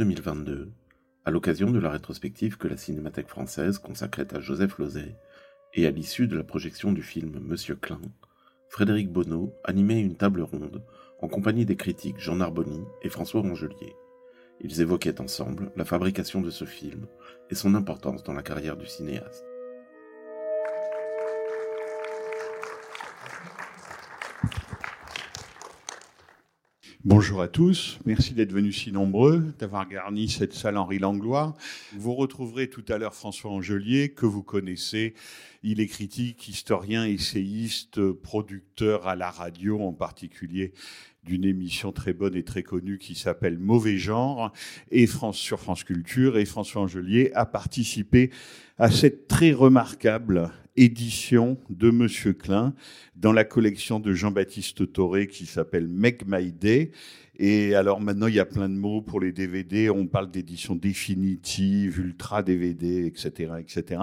2022, à l'occasion de la rétrospective que la Cinémathèque française consacrait à Joseph Lozay et à l'issue de la projection du film Monsieur Klein, Frédéric Bonneau animait une table ronde en compagnie des critiques Jean Narboni et François Rangelier. Ils évoquaient ensemble la fabrication de ce film et son importance dans la carrière du cinéaste. Bonjour à tous, merci d'être venus si nombreux, d'avoir garni cette salle Henri Langlois. Vous retrouverez tout à l'heure François Angelier, que vous connaissez. Il est critique, historien, essayiste, producteur à la radio, en particulier d'une émission très bonne et très connue qui s'appelle Mauvais Genre et France sur France Culture. Et François Angelier a participé à cette très remarquable édition de Monsieur Klein dans la collection de Jean-Baptiste Toré qui s'appelle Make My Day. Et alors maintenant, il y a plein de mots pour les DVD. On parle d'édition définitive, ultra DVD, etc., etc.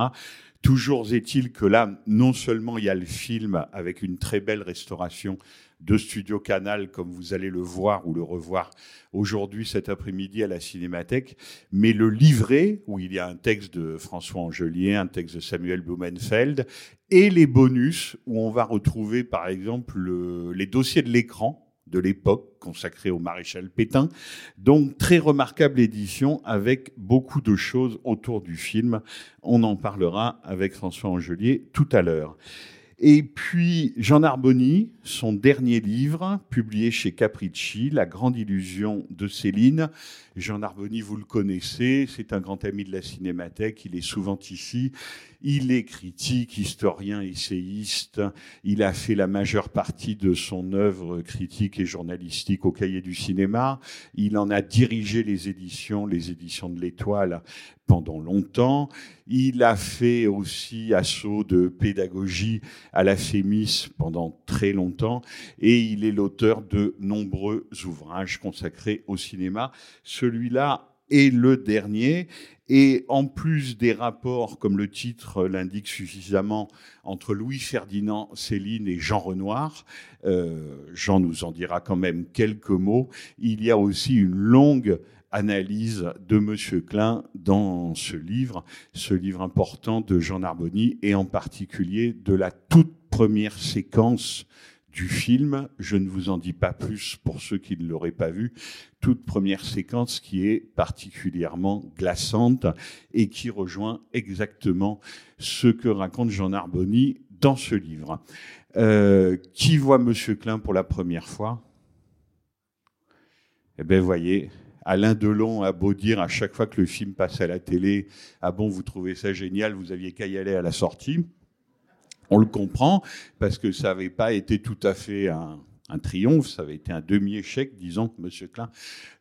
Toujours est-il que là, non seulement il y a le film avec une très belle restauration de Studio Canal, comme vous allez le voir ou le revoir aujourd'hui cet après-midi à la Cinémathèque, mais le livret, où il y a un texte de François Angelier, un texte de Samuel Blumenfeld, et les bonus, où on va retrouver par exemple le- les dossiers de l'écran de l'époque consacrés au maréchal Pétain. Donc très remarquable édition avec beaucoup de choses autour du film. On en parlera avec François Angelier tout à l'heure. Et puis Jean Narboni, son dernier livre, publié chez Capricci, La grande illusion de Céline. Jean Narboni, vous le connaissez, c'est un grand ami de la Cinémathèque, il est souvent ici. Il est critique, historien, essayiste. Il a fait la majeure partie de son œuvre critique et journalistique au Cahier du cinéma. Il en a dirigé les éditions, les éditions de l'Étoile, pendant longtemps. Il a fait aussi assaut de pédagogie à la FEMIS pendant très longtemps et il est l'auteur de nombreux ouvrages consacrés au cinéma. Celui-là est le dernier. Et en plus des rapports, comme le titre l'indique suffisamment, entre Louis-Ferdinand Céline et Jean Renoir, euh, Jean nous en dira quand même quelques mots, il y a aussi une longue analyse de Monsieur Klein dans ce livre, ce livre important de Jean Narboni, et en particulier de la toute première séquence du film. Je ne vous en dis pas plus pour ceux qui ne l'auraient pas vu. Toute première séquence qui est particulièrement glaçante et qui rejoint exactement ce que raconte Jean Narboni dans ce livre. Euh, qui voit Monsieur Klein pour la première fois? Eh bien, voyez, Alain Delon a beau dire à chaque fois que le film passe à la télé, ah bon, vous trouvez ça génial, vous aviez qu'à y aller à la sortie. On le comprend parce que ça n'avait pas été tout à fait un, triomphe, ça avait été un demi-échec, disons, Monsieur Klein.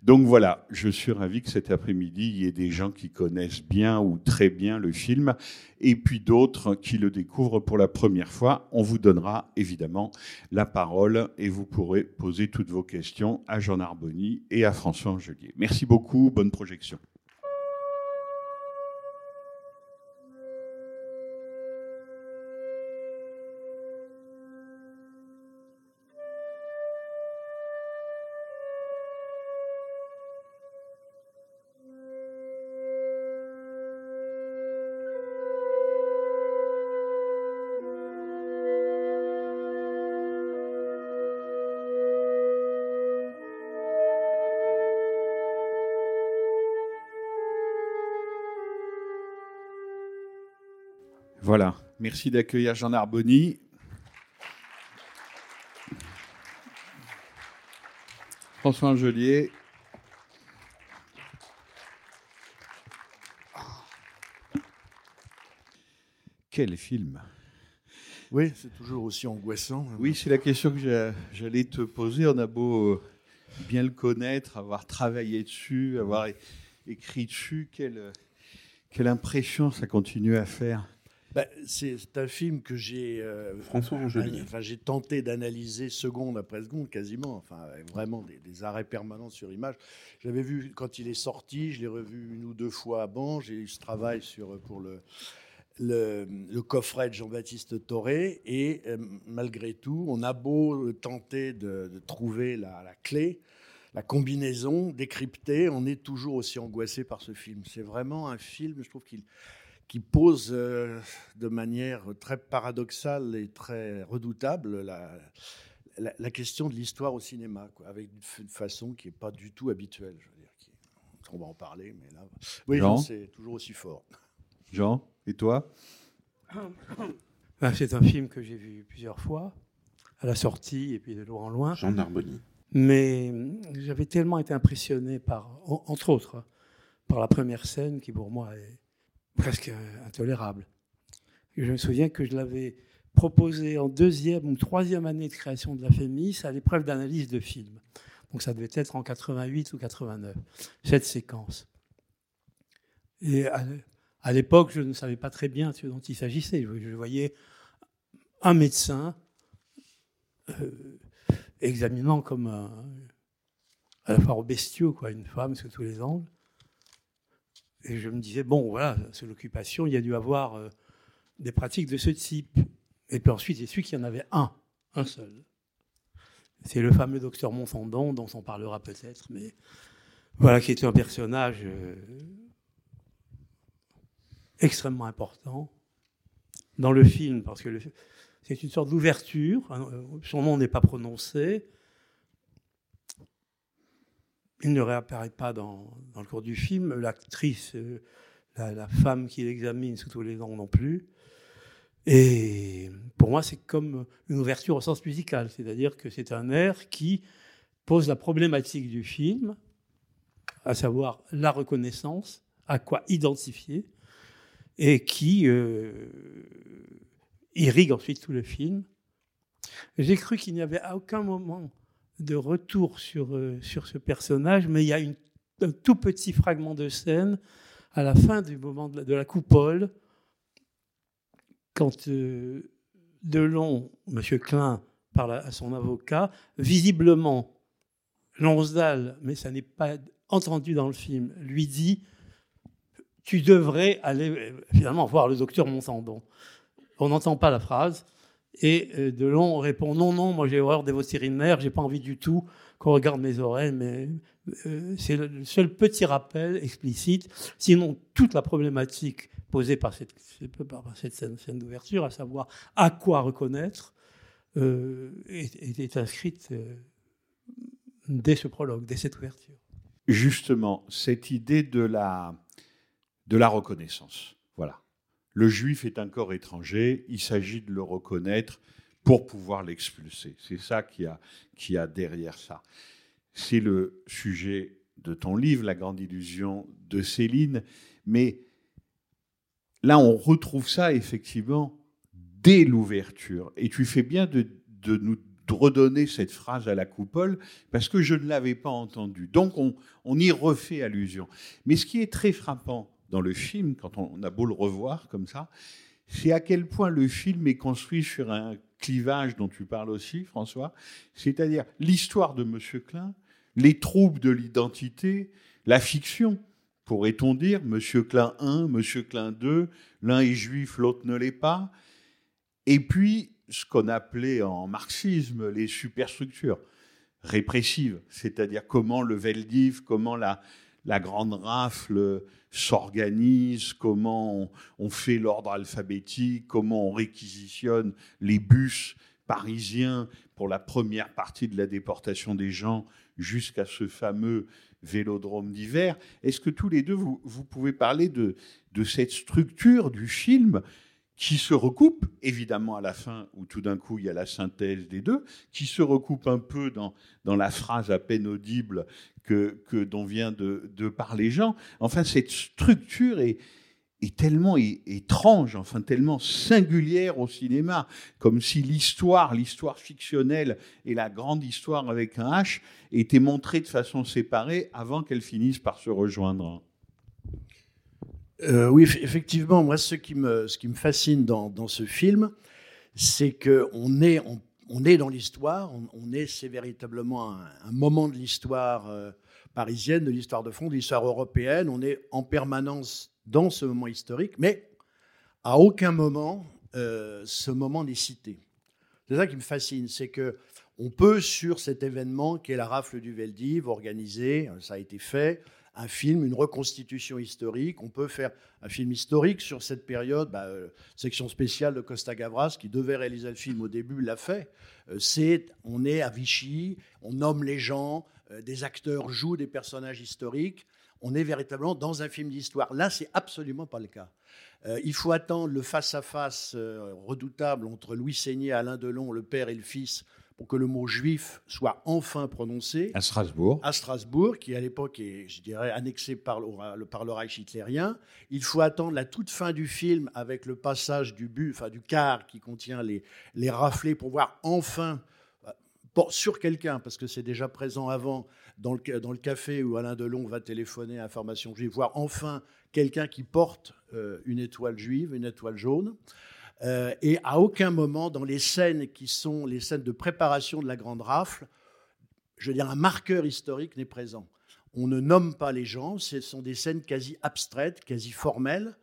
Donc voilà, je suis ravi que cet après-midi, il y ait des gens qui connaissent bien ou très bien le film, et puis d'autres qui le découvrent pour la première fois. On vous donnera évidemment la parole et vous pourrez poser toutes vos questions à Jean Narboni et à François Angelier. Merci beaucoup, bonne projection. Voilà. Merci d'accueillir Jean Narboni. François Angelier. Quel film Oui, c'est toujours aussi angoissant. Oui, c'est la question que j'a- j'allais te poser. On a beau euh, bien le connaître, avoir travaillé dessus, avoir écrit dessus, quelle, quelle impression ça continue à faire Bah, c'est un film que j'ai euh, François Angelier. enfin, j'ai tenté d'analyser seconde après seconde quasiment, enfin vraiment des, des arrêts permanents sur image. J'avais vu quand il est sorti, je l'ai revu une ou deux fois avant. J'ai eu ce travail sur pour le le, le coffret de Jean-Baptiste Toré et euh, malgré tout, on a beau tenter de, de trouver la, la clé, la combinaison, décrypter, on est toujours aussi angoissé par ce film. C'est vraiment un film, je trouve qu'il qui pose euh, de manière très paradoxale et très redoutable la, la, la question de l'histoire au cinéma, quoi, avec une façon qui n'est pas du tout habituelle. Je veux dire, qui- on va en parler, mais là, oui, c'est toujours aussi fort. Jean, et toi? Ben, c'est un film que j'ai vu plusieurs fois, à la sortie et puis de loin en loin. Jean Narboni. Mais j'avais tellement été impressionné par, en- entre autres, par la première scène qui pour moi est presque intolérable. Je me souviens que je l'avais proposé en deuxième ou troisième année de création de la FEMIS à l'épreuve d'analyse de film. Donc ça devait être en 88 ou 89, cette séquence. Et à, l'époque, je ne savais pas très bien ce dont il s'agissait. Je, je voyais un médecin euh, examinant comme un, à la fois bestiaux, quoi, une femme sous tous les angles. Et je me disais, bon, voilà, c'est l'occupation, il y a dû avoir euh, des pratiques de ce type. Et puis ensuite, j'ai su qu'il y en avait un, un seul. C'est le fameux docteur Montandon, dont on parlera peut-être, mais voilà, qui était un personnage euh, extrêmement important dans le film, parce que c'est une sorte d'ouverture. hein, euh, Son nom n'est pas prononcé. Il ne réapparaît pas dans, le cours du film. L'actrice, euh, la, la femme qui l'examine sous tous les angles non plus. Et pour moi, c'est comme une ouverture au sens musical, c'est-à-dire que c'est un air qui pose la problématique du film, à savoir la reconnaissance, à quoi identifier, et qui euh, irrigue ensuite tout le film. J'ai cru qu'il n'y avait à aucun moment de retour sur, euh, sur ce personnage, mais il y a un tout petit fragment de scène à la fin du moment de la, coupole, quand euh, Delon, M. Klein, parle à, à son avocat, visiblement, Lonsdal, mais ça n'est pas entendu dans le film, lui dit Tu devrais aller euh, finalement voir le docteur Montandon. On n'entend pas la phrase. Et euh, Delon répond Non, non, moi j'ai horreur des voies urinaires, j'ai pas envie du tout qu'on regarde mes oreilles, mais euh, c'est le seul petit rappel explicite. Sinon, toute la problématique posée par cette, scène, d'ouverture, à savoir à quoi reconnaître, euh, est, inscrite dès ce prologue, dès cette ouverture. Justement, cette idée de la reconnaissance. Le juif est un corps étranger, il s'agit de le reconnaître pour pouvoir l'expulser. C'est ça qui a, qui a derrière ça. C'est le sujet de ton livre, La grande illusion de Céline. Mais là, on retrouve ça effectivement dès l'ouverture. Et tu fais bien de, de nous redonner cette phrase à la coupole parce que je ne l'avais pas entendue. Donc on, on y refait allusion. Mais ce qui est très frappant dans le film, quand on, a beau le revoir comme ça, c'est à quel point le film est construit sur un clivage dont tu parles aussi, François, c'est-à-dire l'histoire de Monsieur Klein, les troubles de l'identité, la fiction, pourrait-on dire, Monsieur Klein 1, Monsieur Klein 2, l'un est juif, l'autre ne l'est pas, et puis ce qu'on appelait en marxisme les superstructures répressives, c'est-à-dire comment le Veldiv, comment la grande rafle s'organise, comment on, fait l'ordre alphabétique, comment on réquisitionne les bus parisiens pour la première partie de la déportation des gens jusqu'à ce fameux vélodrome d'hiver. Est-ce que tous les deux, vous, vous pouvez parler de, de cette structure du film qui se recoupe, évidemment à la fin, où tout d'un coup il y a la synthèse des deux, qui se recoupe un peu dans, dans la phrase à peine audible que, que dont vient de, parler Jean. Enfin, cette structure est, est tellement étrange, enfin tellement singulière au cinéma, comme si l'histoire, l'histoire fictionnelle et la grande histoire avec un H étaient montrées de façon séparée avant qu'elles finissent par se rejoindre. Euh, oui, eff- effectivement, moi, ce qui me, ce qui me fascine dans, dans ce film, c'est qu'on est, on, on est dans l'histoire, on, est, c'est véritablement un, un moment de l'histoire euh, parisienne, de l'histoire de fond, de l'histoire européenne. On est en permanence dans ce moment historique, mais à aucun moment, euh, ce moment n'est cité. C'est ça qui me fascine, c'est que on peut, sur cet événement qui est la rafle du Veldiv, organiser, ça a été fait, un film, une reconstitution historique. On peut faire un film historique sur cette période. Bah, euh, section spéciale de Costa Gavras, qui devait réaliser le film au début, l'a fait. Euh, c'est, on est à Vichy, on nomme les gens, euh, des acteurs jouent des personnages historiques. On est véritablement dans un film d'histoire. Là, c'est absolument pas le cas. Il faut attendre le face-à-face redoutable entre Louis Seigné Alain Delon, le père et le fils, pour que le mot juif soit enfin prononcé À Strasbourg. à Strasbourg, qui à l'époque est, je dirais, annexé par le, par le Reich hitlérien. Il faut attendre la toute fin du film avec le passage du but, enfin du car qui contient les, les raflés pour voir enfin euh, sur quelqu'un, parce que c'est déjà présent avant dans le, dans le café où Alain Delon va téléphoner à Information Juive, voir enfin quelqu'un qui porte euh, une étoile juive, une étoile jaune. Euh, et à aucun moment dans les scènes qui sont les scènes de préparation de la grande rafle, je veux dire, un marqueur historique n'est présent. On ne nomme pas les gens, ce sont des scènes quasi abstraites, quasi formelles,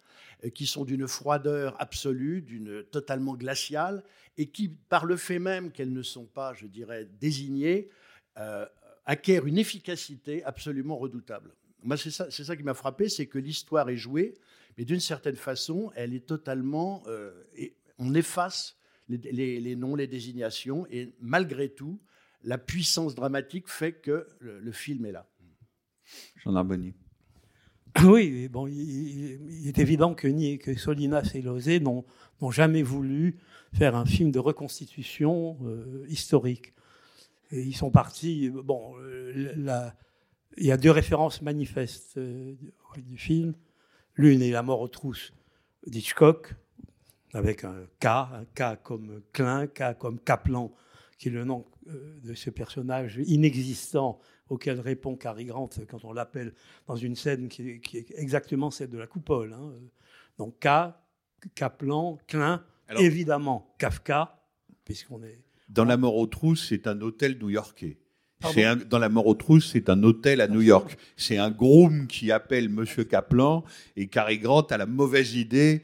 euh, qui sont d'une froideur absolue, d'une totalement glaciale, et qui, par le fait même qu'elles ne sont pas, je dirais, désignées, euh, acquièrent une efficacité absolument redoutable. Moi, c'est ça, c'est ça qui m'a frappé, c'est que l'histoire est jouée, mais d'une certaine façon, elle est totalement... euh, et on efface les, les- les noms, les désignations, et malgré tout, la puissance dramatique fait que le, le film est là. Jean Arbonnier. Oui, bon, il, est évident que, ni, que Solinas et Lozé n'ont n'ont jamais voulu faire un film de reconstitution euh, historique. Et ils sont partis. Bon, euh, la- il y a deux références manifestes euh, du, du film. L'une est La mort aux trousses d'Hitchcock, avec un K, un K comme Klein, K comme Kaplan, qui est le nom euh, de ce personnage inexistant auquel répond Cary Grant quand on l'appelle dans une scène qui est, qui est exactement celle de la coupole. hein. Donc K, Kaplan, Klein, Alors- évidemment Kafka, puisqu'on est... Dans La mort aux trousses, c'est un hôtel new-yorkais. C'est un- dans La mort aux trousses, c'est un hôtel à New York. C'est un groom qui appelle Monsieur Kaplan et Cary Grant a la mauvaise idée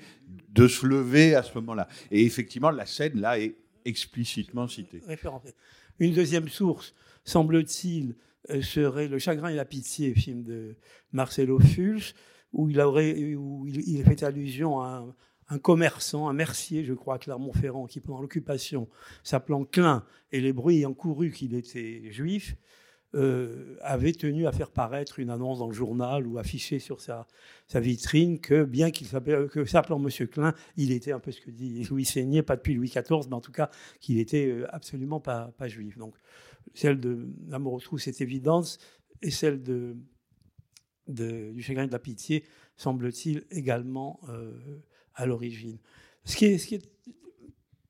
de se lever à ce moment-là. Et effectivement, la scène là est explicitement citée. Une deuxième source, semble-t-il, euh, serait Le chagrin et la pitié, film de Marcelo Fulch, où il, aurait, où il, il fait allusion à un, un commerçant, un mercier, je crois, à Clermont-Ferrand, qui pendant l'occupation, s'appelant Klein, et les bruits ayant couru qu'il était juif, euh, avait tenu à faire paraître une annonce dans le journal ou afficher sur sa, vitrine que, bien qu'il que s'appelant Monsieur Klein, il était un peu ce que dit Louis Seigné, pas depuis Louis XIV, mais en tout cas qu'il était euh, absolument pas, juif. Donc, celle de L'amour aux trousses est évidente, et celle de, du chagrin et de la pitié, semble-t-il, également euh, à l'origine. Ce qui, est,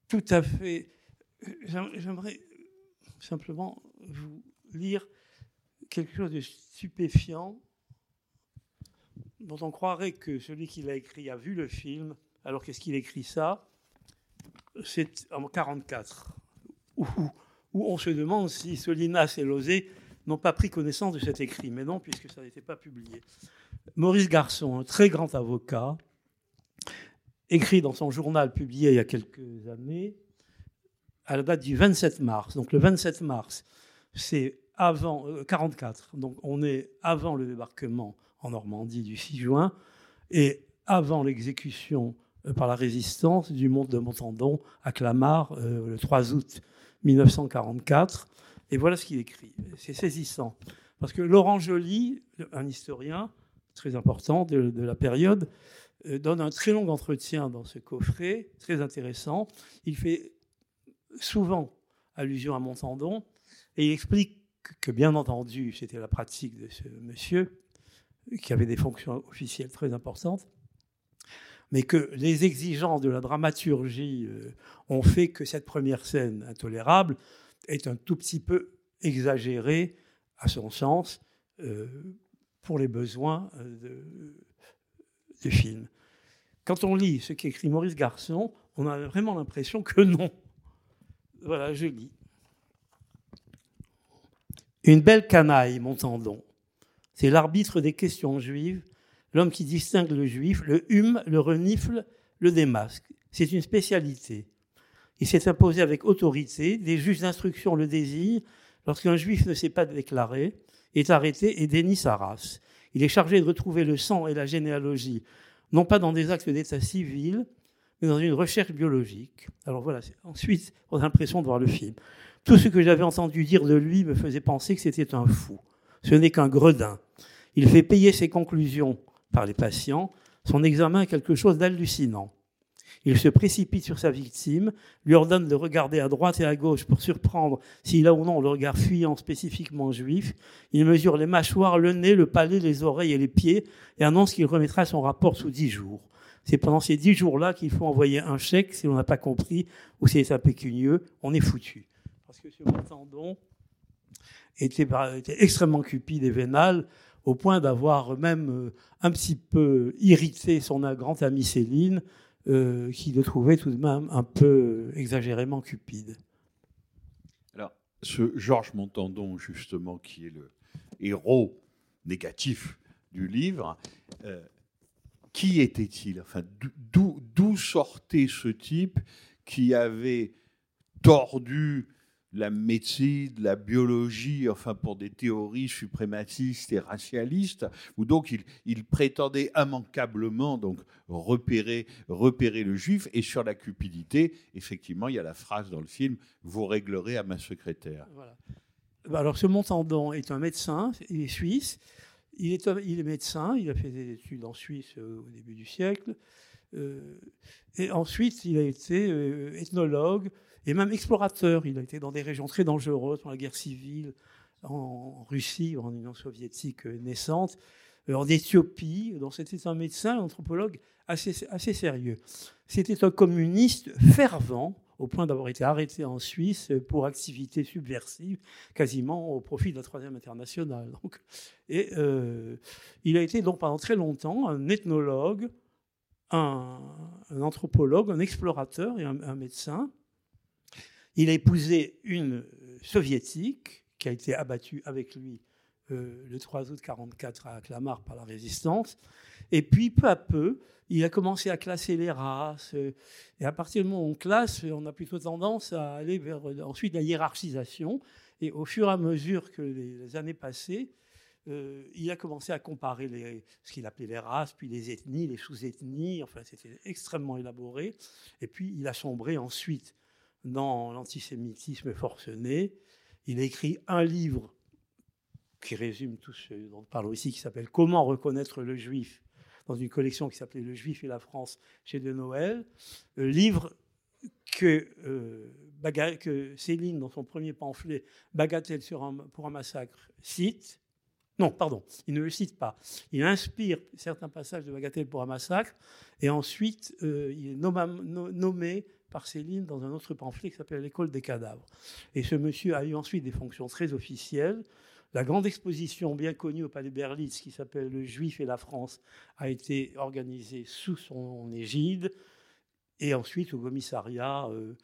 tout à fait... j'aim- J'aimerais simplement vous lire quelque chose de stupéfiant dont on croirait que celui qui l'a écrit a vu le film, alors qu'est-ce qu'il écrit ça? C'est en 1944, où, où on se demande si Solinas et Lozé n'ont pas pris connaissance de cet écrit, mais non, puisque ça n'était pas publié. Maurice Garçon, un très grand avocat, écrit dans son journal publié il y a quelques années, à la date du 27 mars. Donc le 27 mars, c'est avant euh, 44. Donc on est avant le débarquement en Normandie du 6 juin et avant l'exécution euh, par la résistance du monde de Montandon à Clamart euh, le 3 août 1944. Et voilà ce qu'il écrit. C'est saisissant. Parce que Laurent Joly, un historien très important de, la période, donne un très long entretien dans ce coffret, très intéressant. Il fait souvent allusion à Montandon et il explique que, bien entendu, c'était la pratique de ce monsieur, qui avait des fonctions officielles très importantes, mais que les exigences de la dramaturgie euh, ont fait que cette première scène intolérable est un tout petit peu exagérée, à son sens, euh, pour les besoins euh, de- Quand on lit ce qu'écrit Maurice Garçon, on a vraiment l'impression que non. Voilà, je lis. Une belle canaille, Montandon. C'est l'arbitre des questions juives, l'homme qui distingue le juif, le hume, le renifle, le démasque. C'est une spécialité. Il s'est imposé avec autorité, des juges d'instruction le désignent, lorsqu'un juif ne s'est pas déclaré, est arrêté et dénie sa race. Il est chargé de retrouver le sang et la généalogie, non pas dans des actes d'état civil, mais dans une recherche biologique. Alors voilà, ensuite, on a l'impression de voir le film. Tout ce que j'avais entendu dire de lui me faisait penser que c'était un fou. Ce n'est qu'un gredin. Il fait payer ses conclusions par les patients. Son examen est quelque chose d'hallucinant. Il se précipite sur sa victime, lui ordonne de regarder à droite et à gauche pour surprendre s'il a ou non le regard fuyant spécifiquement juif. Il mesure les mâchoires, le nez, le palais, les oreilles et les pieds et annonce qu'il remettra son rapport sous dix jours. C'est pendant ces dix jours-là qu'il faut envoyer un chèque si l'on n'a pas compris ou si c'est impécunieux, on est foutu. Parce que ce Montandon était, extrêmement cupide et vénal au point d'avoir même euh, un petit peu irrité son grand ami Céline, euh, qui le trouvait tout de même un peu exagérément cupide. Alors, ce Georges Montandon, justement, qui est le héros négatif du livre, euh, qui était-il? Enfin, d'où sortait ce type qui avait tordu la médecine, la biologie, enfin pour des théories suprématistes et racialistes, où donc il, prétendait immanquablement donc repérer, le juif. Et sur la cupidité, effectivement, il y a la phrase dans le film "Vous réglerez à ma secrétaire". Voilà. Bah, Alors ce Montandon est un médecin, il est suisse. Il est, il est médecin, il a fait des études en Suisse euh, au début du siècle. Euh, et ensuite, il a été euh, ethnologue et même explorateur. Il a été dans des régions très dangereuses, dans la guerre civile, en Russie, en Union soviétique euh, naissante, euh, en Éthiopie. Donc c'était un médecin, un anthropologue assez, sérieux. C'était un communiste fervent, au point d'avoir été arrêté en Suisse pour activité subversive, quasiment au profit de la Troisième Internationale. Et euh, il a été donc pendant très longtemps un ethnologue, un, anthropologue, un explorateur et un, médecin. Il a épousé une soviétique qui a été abattue avec lui euh, le 3 août 1944 à Clamart par la résistance. Et puis, peu à peu, il a commencé à classer les races. euh, Et à partir du moment où on classe, on a plutôt tendance à aller vers ensuite la hiérarchisation. Et au fur et à mesure que les années passaient, euh, il a commencé à comparer les, ce qu'il appelait les races, puis les ethnies, les sous-ethnies. Enfin, c'était extrêmement élaboré. Et puis, il a sombré ensuite dans l'antisémitisme forcené. Il écrit un livre qui résume tout ce dont on parle ici, qui s'appelle Comment reconnaître le juif dans une collection qui s'appelait Le Juif et la France chez De Noël, le livre que, euh, Céline, dans son premier pamphlet, Bagatelle pour un massacre, cite. Non, pardon, il ne le cite pas. Il inspire certains passages de Bagatelle pour un massacre, et ensuite euh, il est nommé par Céline dans un autre pamphlet qui s'appelle L'école des cadavres. Et ce monsieur a eu ensuite des fonctions très officielles. La grande exposition bien connue au Palais Berlitz, qui s'appelle Le Juif et la France, a été organisée sous son égide, et ensuite au commissariat euh,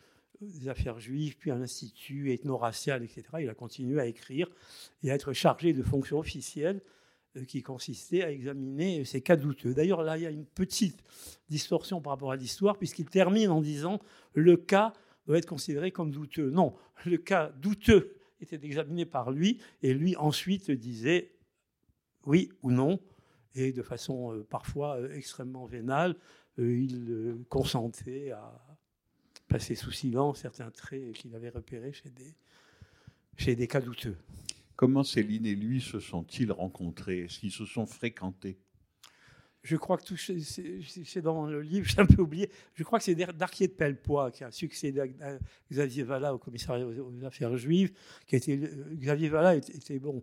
des affaires juives, puis à l'Institut ethno-racial, etc. Il a continué à écrire et à être chargé de fonctions officielles qui consistaient à examiner ces cas douteux. D'ailleurs, là, il y a une petite distorsion par rapport à l'histoire, puisqu'il termine en disant le cas doit être considéré comme douteux. Non, le cas douteux était examiné par lui, et lui ensuite disait oui ou non, et de façon euh, parfois euh, extrêmement vénale, euh, il consentait à passer sous silence certains traits qu'il avait repérés chez des, chez des cas douteux. Comment Céline et lui se sont-ils rencontrés? Est-ce qu'ils se sont fréquentés? Je crois que c'est dans le livre, j'ai un peu oublié. Je crois que c'est Darquier de Pellepoix qui a succédé à Xavier Vallat au commissariat aux, affaires juives. Qui était, Xavier Vallat était, bon,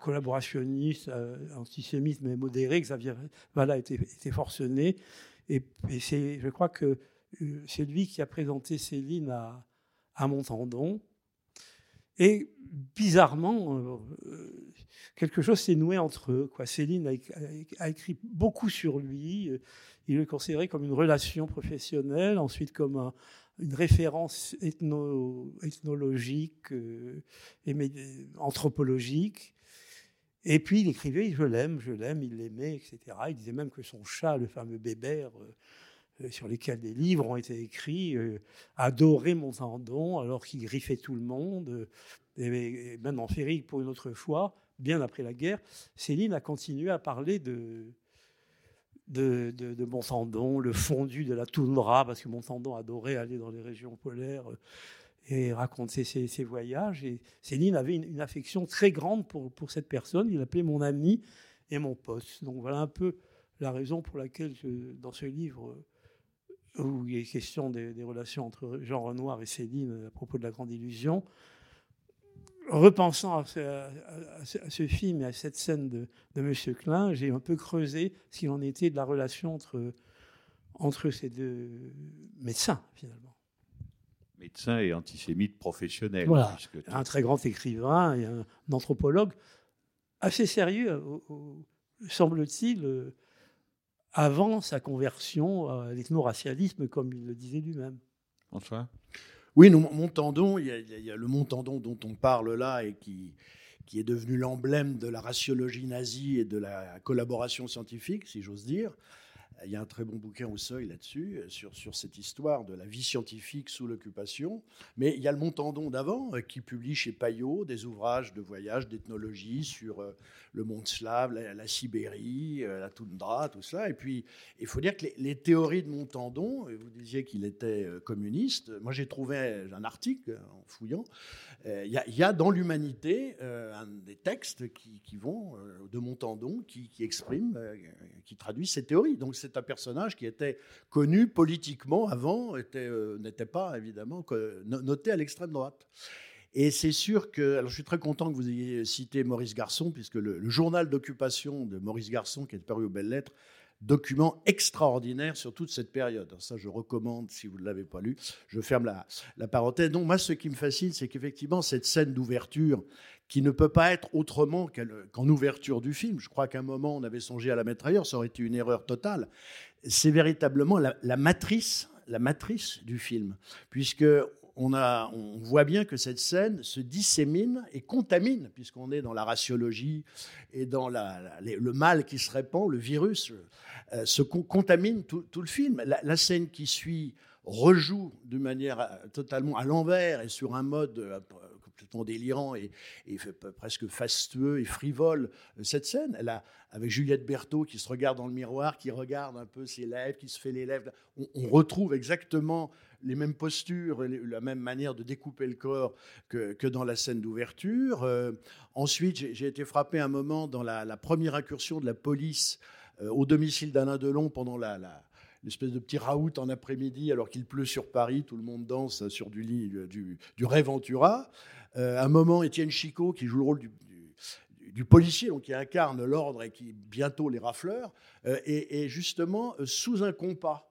collaborationniste, euh, antisémite, mais modéré, Xavier Vallat était, forcené. Et, et c'est, je crois que euh, c'est lui qui a présenté Céline à, à Montandon. Et bizarrement, euh, euh, quelque chose s'est noué entre eux. Céline a, éc- a écrit beaucoup sur lui. Euh, Il le considérait comme une relation professionnelle, ensuite comme un- une référence ethno- ethnologique et anthropologique. Et puis il écrivait Je l'aime, je l'aime, il l'aimait, etc. Il disait même que son chat, le fameux Bébert, sur lesquels des livres ont été écrits, euh, adorait Montandon alors qu'il griffait tout le monde. euh, et, même en Férique, pour une autre fois, bien après la guerre, Céline a continué à parler de, de, de, Montandon, le fondu de la toundra, parce que Montandon adorait aller dans les régions polaires euh, et raconter ses, voyages. Et Céline avait une, affection très grande pour, pour cette personne. Il l'appelait mon ami et mon pote. Donc voilà un peu la raison pour laquelle, dans ce livre, euh, où il est question des, des relations entre Jean Renoir et Céline à propos de la Grande Illusion, repensant à ce, à- à ce- à ce film et à cette scène de, de Monsieur Klein, j'ai un peu creusé ce qu'il en était de la relation entre, entre ces deux médecins, finalement. Médecin et antisémite professionnel. Voilà. Un très grand écrivain et un anthropologue assez sérieux, semble-t-il, euh, avant sa conversion à l'ethno-racialisme, comme il le disait lui-même. François? Oui, nous, Montandon, il y, a, il y a- il y a le Montandon dont on parle là et qui, qui est devenu l'emblème de la raciologie nazie et de la collaboration scientifique, si j'ose dire. Il y a un très bon bouquin au seuil là-dessus, euh, sur, cette histoire de la vie scientifique sous l'occupation. Mais il y a le Montandon d'avant, euh, qui publie chez Payot des ouvrages de voyage, d'ethnologie sur euh, le monde slave, la, Sibérie, la toundra, tout cela. Et puis, il faut dire que les, théories de Montandon, vous disiez qu'il était communiste, moi j'ai trouvé un article euh, en fouillant, il y, a- dans l'humanité des textes qui, vont de Montandon, qui, qui expriment, qui traduisent ces théories. Donc c'est un personnage qui était connu politiquement avant, euh, n'était pas évidemment noté à l'extrême droite. Et c'est sûr que, alors je suis très content que vous ayez cité Maurice Garçon, puisque le, le journal d'occupation de Maurice Garçon, qui est paru aux belles lettres, document extraordinaire sur toute cette période. Ça, je recommande si vous ne l'avez pas lu. Je ferme la, la parenthèse. Donc moi, ce qui me fascine, c'est qu'effectivement, cette scène d'ouverture, qui ne peut pas être autrement qu'en ouverture du film, je crois qu'à un moment, on avait songé à la mettre ailleurs, ça aurait été une erreur totale, c'est véritablement la, la matrice, la matrice du film, puisque on, voit bien que cette scène se dissémine et contamine, puisqu'on est dans la raciologie et dans le mal qui se répand, le virus, euh, se con- contamine tout, tout le film. La, la scène qui suit rejoue de manière euh, totalement à l'envers et sur un mode euh, complètement délirant et, et presque fastueux et frivole euh, cette scène. Elle a, avec Juliette Berthaud qui se regarde dans le miroir, qui regarde un peu ses lèvres, qui se fait les lèvres. On, retrouve exactement les mêmes postures, la même manière de découper le corps que, dans la scène d'ouverture. Euh, ensuite, j'ai été frappé un moment dans la, première incursion de la police euh, au domicile d'Alain Delon pendant la, l'espèce de petit raout en après-midi alors qu'il pleut sur Paris, tout le monde danse sur du lit du, du Rêve Ventura. Euh, à un moment, Étienne Chicot, qui joue le rôle du, policier, donc qui incarne l'ordre et qui bientôt les rafleurs, euh, est, justement euh, sous un compas,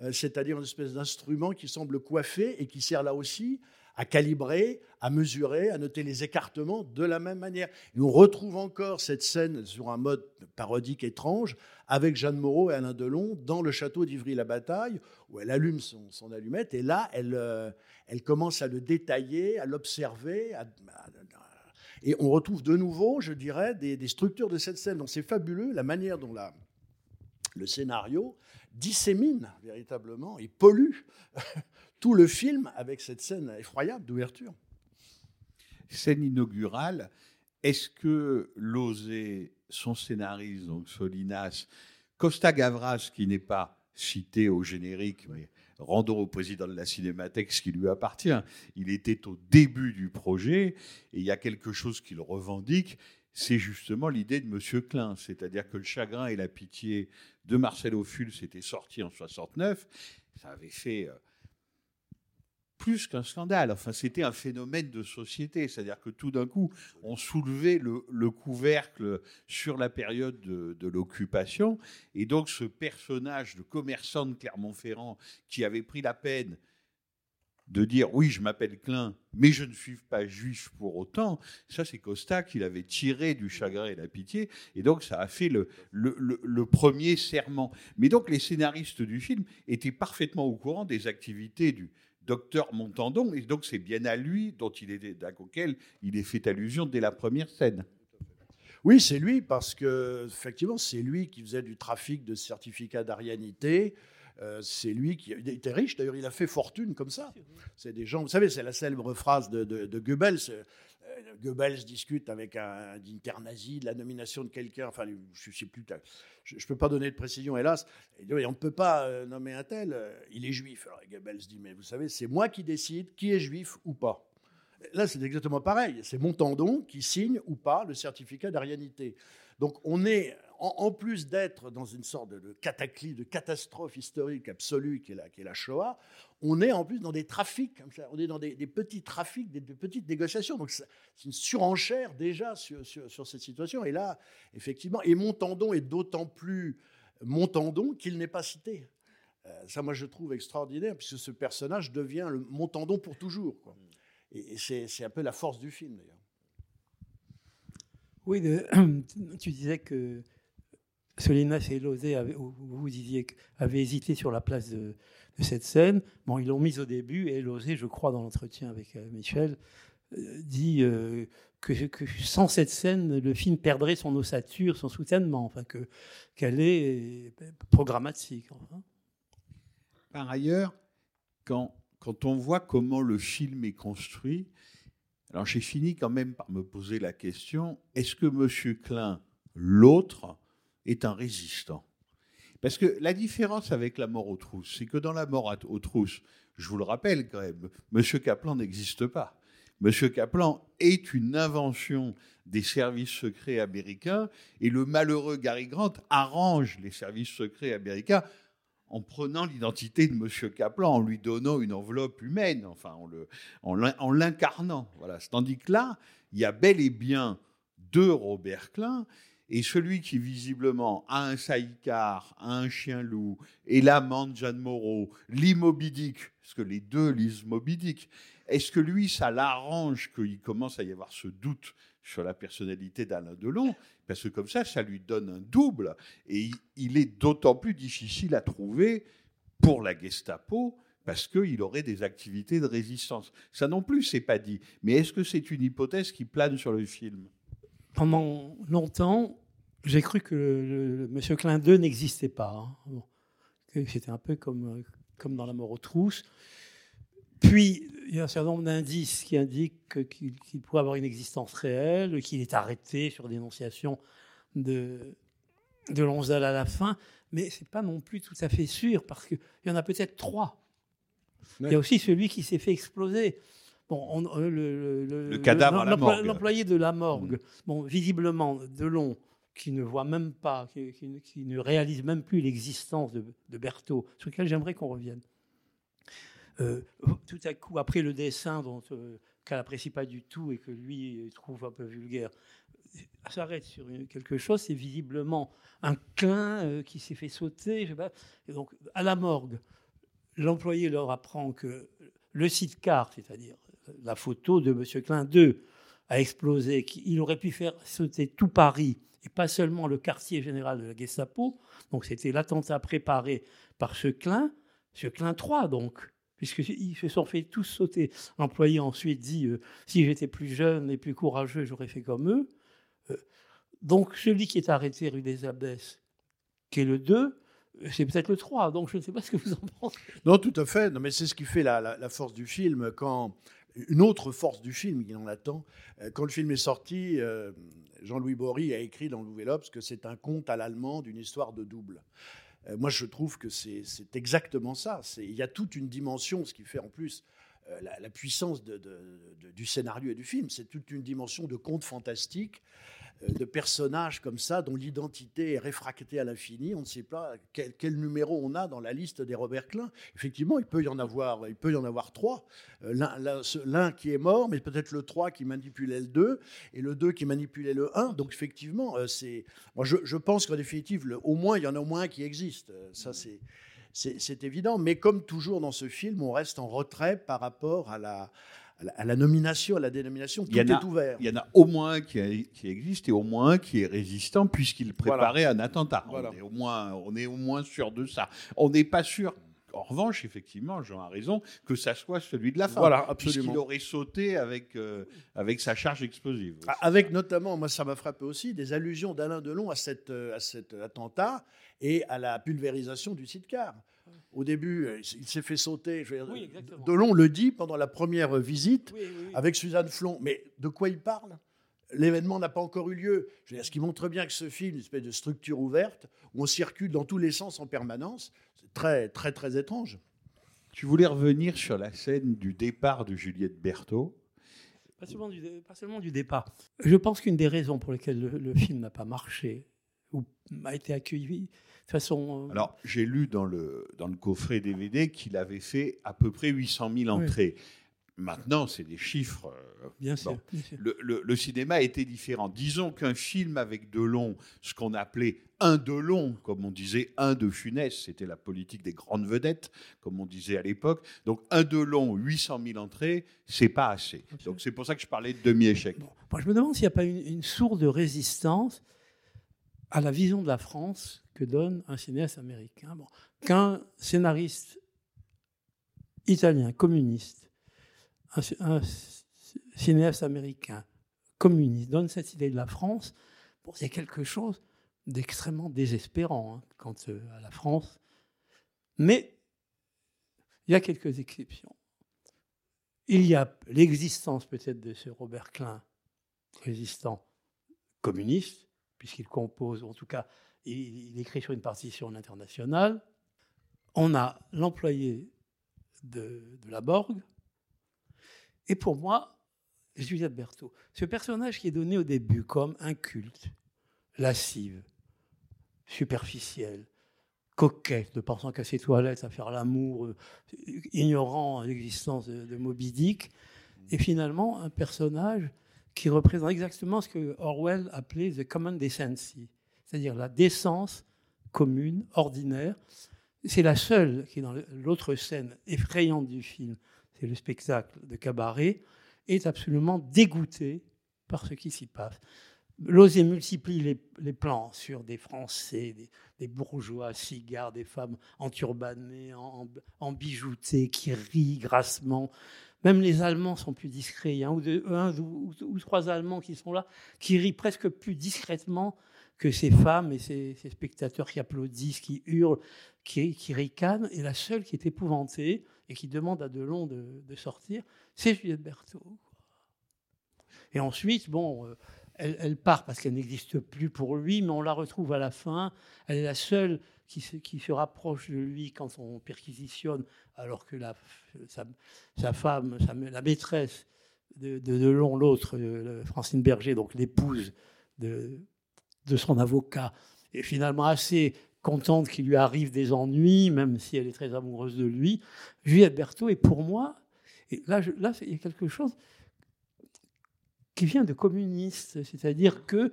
Euh, c'est-à-dire une espèce d'instrument qui semble coiffé et qui sert là aussi à calibrer, à mesurer, à noter les écartements de la même manière. Et on retrouve encore cette scène sur un mode parodique étrange avec Jeanne Moreau et Alain Delon dans le château d'Ivry-la-Bataille, où elle allume son, allumette, et là, elle, euh, elle commence à le détailler, à l'observer, et on retrouve de nouveau, je dirais, des, des structures de cette scène. Donc c'est fabuleux la manière dont la, le scénario dissémine véritablement et pollue tout le film avec cette scène effroyable d'ouverture. Scène inaugurale. Est-ce que l'osé, son scénariste, donc Solinas, Costa Gavras, qui n'est pas cité au générique, mais rendons au président de la Cinémathèque ce qui lui appartient. Il était au début du projet et il y a quelque chose qu'il revendique, c'est justement l'idée de Monsieur Klein, c'est-à-dire que le chagrin et la pitié de Marcel Ophuls était sorti en 69, ça avait fait euh, plus qu'un scandale. Enfin, c'était un phénomène de société. C'est-à-dire que tout d'un coup, on soulevait le, le couvercle sur la période de, de l'occupation. Et donc, ce personnage de commerçant de Clermont-Ferrand qui avait pris la peine de dire oui, je m'appelle Klein, mais je ne suis pas juif pour autant, ça c'est Costa qui l'avait tiré du chagrin et la pitié, et donc ça a fait le premier serment. Mais donc les scénaristes du film étaient parfaitement au courant des activités du docteur Montandon, et donc c'est bien à lui dont il est, auquel il est fait allusion dès la première scène. Oui, c'est lui, parce que effectivement, c'est lui qui faisait du trafic de certificats d'arianité. Euh, c'est lui qui il était riche, d'ailleurs, il a fait fortune comme ça. C'est des gens, vous savez, c'est la célèbre phrase de, de- de Goebbels. Goebbels discute avec un, un de la nomination de quelqu'un, enfin, je ne sais plus, je peux pas donner de précision, hélas. Et on ne peut pas euh, nommer un tel, euh, il est juif. Goebbels dit, mais vous savez, c'est moi qui décide qui est juif ou pas. Là, c'est exactement pareil. C'est Montandon qui signe ou pas le certificat d'arianité. Donc, on est, en, plus d'être dans une sorte de, cataclysme, de catastrophe historique absolue qui est, la, Shoah, on est en plus dans des trafics, comme on est dans des, petits trafics, des, de petites négociations. Donc, c'est une surenchère déjà sur, cette situation. Et là, effectivement, et Montandon est d'autant plus Montandon qu'il n'est pas cité. Euh, ça, moi, je trouve extraordinaire, puisque ce personnage devient le Montandon pour toujours. Et, c'est un peu la force du film, d'ailleurs. Oui, tu disais que Solinas et Lozé, avaient- ou vous disiez, avaient hésité sur la place de, cette scène. Bon, ils l'ont mise au début et Lozé, je crois, dans l'entretien avec euh, Michel, euh, dit euh, que, sans cette scène, le film perdrait son ossature, son soutènement, enfin que qu'elle est programmatique. enfin. Par ailleurs, quand, quand on voit comment le film est construit, alors j'ai fini quand même par me poser la question, est-ce que M. Klein, l'autre, est un résistant Parce que la différence avec la mort aux trousses, c'est que dans la mort aux trousses, je vous le rappelle quand même, M. Kaplan n'existe pas. M. Kaplan est une invention des services secrets américains et le malheureux Gary Grant arrange les services secrets américains en prenant l'identité de M. Kaplan, en lui donnant une enveloppe humaine, enfin en le- en l'incarnant. Voilà. Tandis que là, il y a bel et bien deux Robert Klein, et celui qui visiblement a un saïcar, a un chien-loup, et l'amant de Jeanne Moreau, Dick, parce que les deux lisent Moby est-ce que lui, ça l'arrange qu'il commence à y avoir ce doute sur la personnalité d'Alain Delon? Parce que comme ça, ça lui donne un double, et il est d'autant plus difficile à trouver pour la Gestapo parce qu'il aurait des activités de résistance. Ça non plus, c'est pas dit. Mais est-ce que c'est une hypothèse qui plane sur le film? Pendant longtemps, j'ai cru que le, le- Monsieur Klein 2 n'existait pas. hein. C'était un peu comme, euh, comme dans La mort aux trousses. Puis, il y a un certain nombre d'indices qui indiquent que- qu'il pourrait avoir une existence réelle, qu'il est arrêté sur dénonciation de, de Lonzal à la fin. Mais ce n'est pas non plus tout à fait sûr, parce qu'il y en a peut-être trois. Il y a aussi celui qui s'est fait exploser. Bon, on- euh, le, le- Le cadavre à la l'emploi- morgue. L'employé de la morgue. Bon, visiblement, Delon, qui ne voit même pas, qui, qui ne- qui ne réalise même plus l'existence de, de Berthaud, sur lequel j'aimerais qu'on revienne. Euh, tout à coup, après le dessin dont euh, qu'elle n'apprécie pas du tout et que lui trouve un peu vulgaire, euh, s'arrête sur une- quelque chose, c'est visiblement un clin euh, qui s'est fait sauter. Je sais pas. Et donc, à la morgue, l'employé leur apprend que le site car, c'est-à-dire la photo de M. Klein 2, a explosé, qu'il aurait pu faire sauter tout Paris et pas seulement le quartier général de la Gestapo. Donc c'était l'attentat préparé par ce Klein, ce Klein 3 donc, puisqu'ils se sont fait tous sauter. L'employé ensuite dit euh, si j'étais plus jeune et plus courageux, j'aurais fait comme eux. Euh, donc celui qui est arrêté rue des Abbesses, qui est le 2, euh, c'est peut-être le 3. Donc je ne sais pas ce que vous en pensez. Non, tout à fait. Non, mais c'est ce qui fait la, la- la force du film. Quand une autre force du film, il en attend. euh, Quand le film est sorti, euh, Jean-Louis Bory a écrit dans Nouvel Obs que c'est un conte à l'allemand d'une histoire de double. Euh, moi, je trouve que c'est exactement ça. Il y a toute une dimension, ce qui fait en plus la, puissance du scénario et du film. C'est toute une dimension de conte fantastique de personnages comme ça, dont l'identité est réfractée à l'infini. On ne sait pas quel, quel numéro on a dans la liste des Robert Klein. Effectivement, il peut y en avoir, il peut y en avoir trois. Euh, L'un qui est mort, mais peut-être le 3 qui manipulait le 2 et le 2 qui manipulait le 1. Donc effectivement, euh, c'est. Moi, je, je pense qu'en définitive, le- au moins, il y en a au moins un qui existe. Euh, Ça. C'est c'est évident, mais comme toujours dans ce film, on reste en retrait par rapport à la, à la, à la nomination, à la dénomination. Tout Il y est a- ouvert. Il y en a au moins un qui, a- qui existe et au moins un qui est résistant puisqu'il préparait un attentat. Voilà. On, est au moins, on est au moins sûr de ça. On n'est pas sûr. En revanche, effectivement, Jean a raison, que ça soit celui de la fin. Voilà, Puisqu'il absolument. aurait sauté avec, euh, avec sa charge explosive. Avec notamment, moi ça m'a frappé aussi, des allusions d'Alain Delon à, cette, euh, à cet attentat et à la pulvérisation du sidecar. Au début, euh, il s'est fait sauter. je veux dire, Oui, exactement. Delon le dit pendant la première visite Oui, oui, oui. avec Suzanne Flon. Mais de quoi il parle? L'événement n'a pas encore eu lieu. Je veux dire, ce qui montre bien que ce film, une espèce de structure ouverte, où on circule dans tous les sens en permanence, c'est très, très, très étrange. Tu voulais revenir sur la scène du départ de Juliette Berthaud. Pas seulement, du, pas seulement du départ. Je pense qu'une des raisons pour lesquelles le, le film n'a pas marché ou a été accueilli de façon. euh, Alors, j'ai lu dans le, dans le coffret DVD qu'il avait fait à peu près 800 000 entrées. Maintenant, c'est des chiffres. euh, bien sûr. bon. bien sûr. Le, le- le cinéma était différent. Disons qu'un film avec Delon, ce qu'on appelait un Delon, comme on disait un de Funès, c'était la politique des grandes vedettes, comme on disait à l'époque. Donc un Delon, 800 000 entrées, c'est pas assez. Donc c'est pour ça que je parlais de demi-échec. Bon. Moi, je me demande s'il n'y a pas une, une source de résistance à la vision de la France que donne un cinéaste américain. Qu'un scénariste italien, communiste, un, cinéaste américain, communiste, donne cette idée de la France, c'est quelque chose d'extrêmement désespérant hein, quant à la France. Mais il y a quelques exceptions. Il y a l'existence peut-être de ce Robert Klein, résistant communiste, puisqu'il compose, en tout cas, il, écrit sur une partition internationale. On a l'employé de, la Borgue. Et pour moi, Juliette Berthaud, ce personnage qui est donné au début comme inculte, lascive, superficielle, coquette, ne pensant qu'à ses toilettes, à faire l'amour, ignorant l'existence de, de Moby Dick, et finalement un personnage qui représente exactement ce que Orwell appelait the common decency, c'est-à-dire la décence commune, ordinaire. C'est la seule qui, dans l'autre scène effrayante du film, c'est le spectacle de cabaret, est absolument dégoûtée par ce qui s'y passe. Losier multiplie les, les plans sur des Français, des, des bourgeois, cigares, des femmes enturbanées, en, en, en bijoutées, qui rient grassement. Même les Allemands sont plus discrets. Il y a un ou, deux, un ou, trois Allemands qui sont là, qui rient presque plus discrètement que ces femmes et ces, spectateurs qui applaudissent, qui hurlent, qui, ricanent. Et la seule qui est épouvantée et qui demande à Delon de, de sortir, c'est Juliette Berthaud. Et ensuite, bon, euh, elle, elle, part parce qu'elle n'existe plus pour lui, mais on la retrouve à la fin. Elle est la seule qui se, qui se rapproche de lui quand on perquisitionne, alors que la, sa, sa, femme, la maîtresse de, de, de Long, l'autre, euh, Francine Berger, donc l'épouse de, de son avocat, est finalement assez contente qu'il lui arrive des ennuis, même si elle est très amoureuse de lui. Juliette Berthaud est pour moi, et là, je, là il y a quelque chose qui vient de communiste, c'est-à-dire que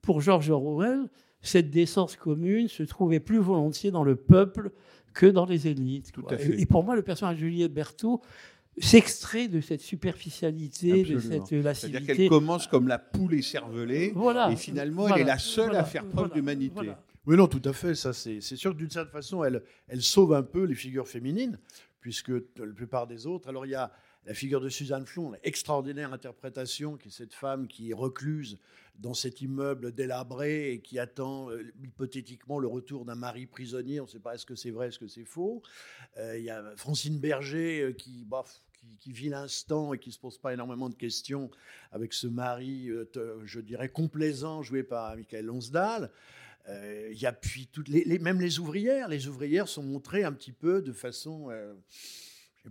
pour George Orwell, cette décence commune se trouvait plus volontiers dans le peuple que dans les élites. Tout à fait. Et, pour moi, le personnage de Juliette Berthaud s'extrait de cette superficialité, Absolument. de cette lascivité. C'est-à-dire qu'elle commence comme la poule écervelée, voilà, et finalement, voilà, elle est la seule voilà, à faire preuve voilà, d'humanité. voilà. Oui, non, tout à fait. Ça, c'est c'est sûr que d'une certaine façon, elle, elle sauve un peu les figures féminines, puisque la plupart des autres. Alors, il y a la figure de Suzanne Flon, extraordinaire interprétation, qui est cette femme qui est recluse dans cet immeuble délabré et qui attend euh, hypothétiquement le retour d'un mari prisonnier. On ne sait pas est-ce que c'est vrai, est-ce que c'est faux. Euh, il y a Francine Berger euh, qui, vit l'instant et qui ne se pose pas énormément de questions avec ce mari, je dirais, complaisant, joué par Michael Lonsdal. Il y a puis toutes les, les, même les ouvrières. Les ouvrières sont montrées un petit peu de façon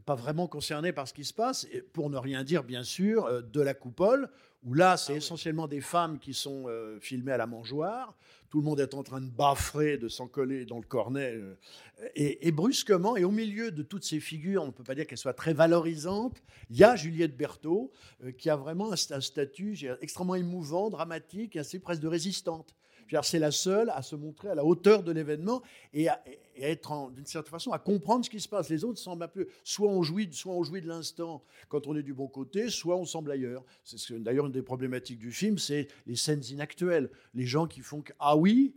pas vraiment concerné par ce qui se passe, et pour ne rien dire, bien sûr, euh, de la coupole, où là, c'est essentiellement des femmes qui sont euh, filmées à la mangeoire. Tout le monde est en train de baffrer, de s'en coller dans le cornet. euh, et, et brusquement, et au milieu de toutes ces figures, on ne peut pas dire qu'elles soient très valorisantes, il y a Juliette Berthaud, euh, qui a vraiment un, un statut extrêmement émouvant, dramatique, et assez presque de résistante. Dire, C'est la seule à se montrer à la hauteur de l'événement et à, être, d'une certaine façon, à comprendre ce qui se passe. Les autres semblent un peu, soit on jouit, soit on jouit de l'instant quand on est du bon côté, soit on semble ailleurs. C'est d'ailleurs une des problématiques du film, c'est les scènes inactuelles. Les gens qui font que, ah oui,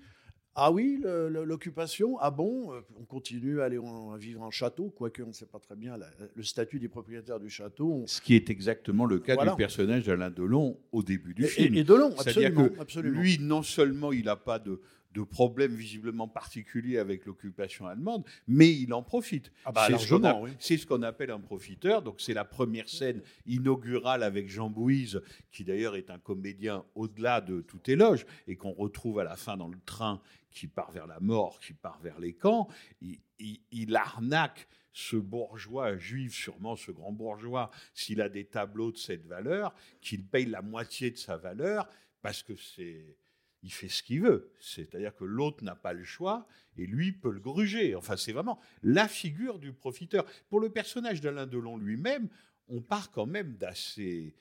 ah oui, l'occupation, ah bon, euh, on continue à aller en- à vivre en château, quoique on ne sait pas très bien la- le statut des propriétaires du château. On- Ce qui est exactement le cas Voilà. du personnage d'Alain Delon au début du Et- film. et, Delon, absolument, que absolument. lui, non seulement il n'a pas de, de problème visiblement particulier avec l'occupation allemande, mais il en profite. Ah bah, c'est ce qu'on largement, a- oui. c'est ce qu'on appelle un profiteur. Donc c'est la première scène inaugurale avec Jean Bouise, qui d'ailleurs est un comédien au-delà de tout éloge, et qu'on retrouve à la fin dans le train qui part vers la mort, qui part vers les camps. Il, arnaque ce bourgeois juif, sûrement ce grand bourgeois, s'il a des tableaux de cette valeur, qu'il paye la moitié de sa valeur, parce que c'est il fait ce qu'il veut. C'est-à-dire que l'autre n'a pas le choix et lui peut le gruger. Enfin, c'est vraiment la figure du profiteur. Pour le personnage d'Alain Delon lui-même, on part quand même d'assez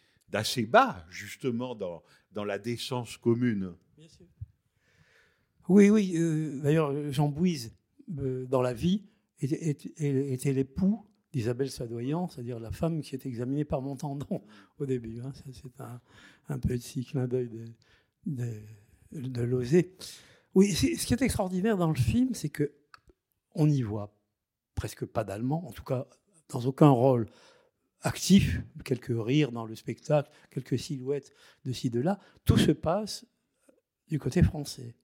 bas, justement, dans, dans la décence commune. Oui, oui. euh, D'ailleurs, Jean Bouise, euh, dans la vie, était, était- l'époux d'Isabelle Sadoyan, c'est-à-dire la femme qui est examinée par Montandon au début. hein. C'est un, petit clin d'œil de, de. Oui, ce qui est extraordinaire dans le film, c'est que on n'y voit presque pas d'allemand, en tout cas dans aucun rôle actif, quelques rires dans le spectacle, quelques silhouettes de ci, de là. Tout se passe du côté français.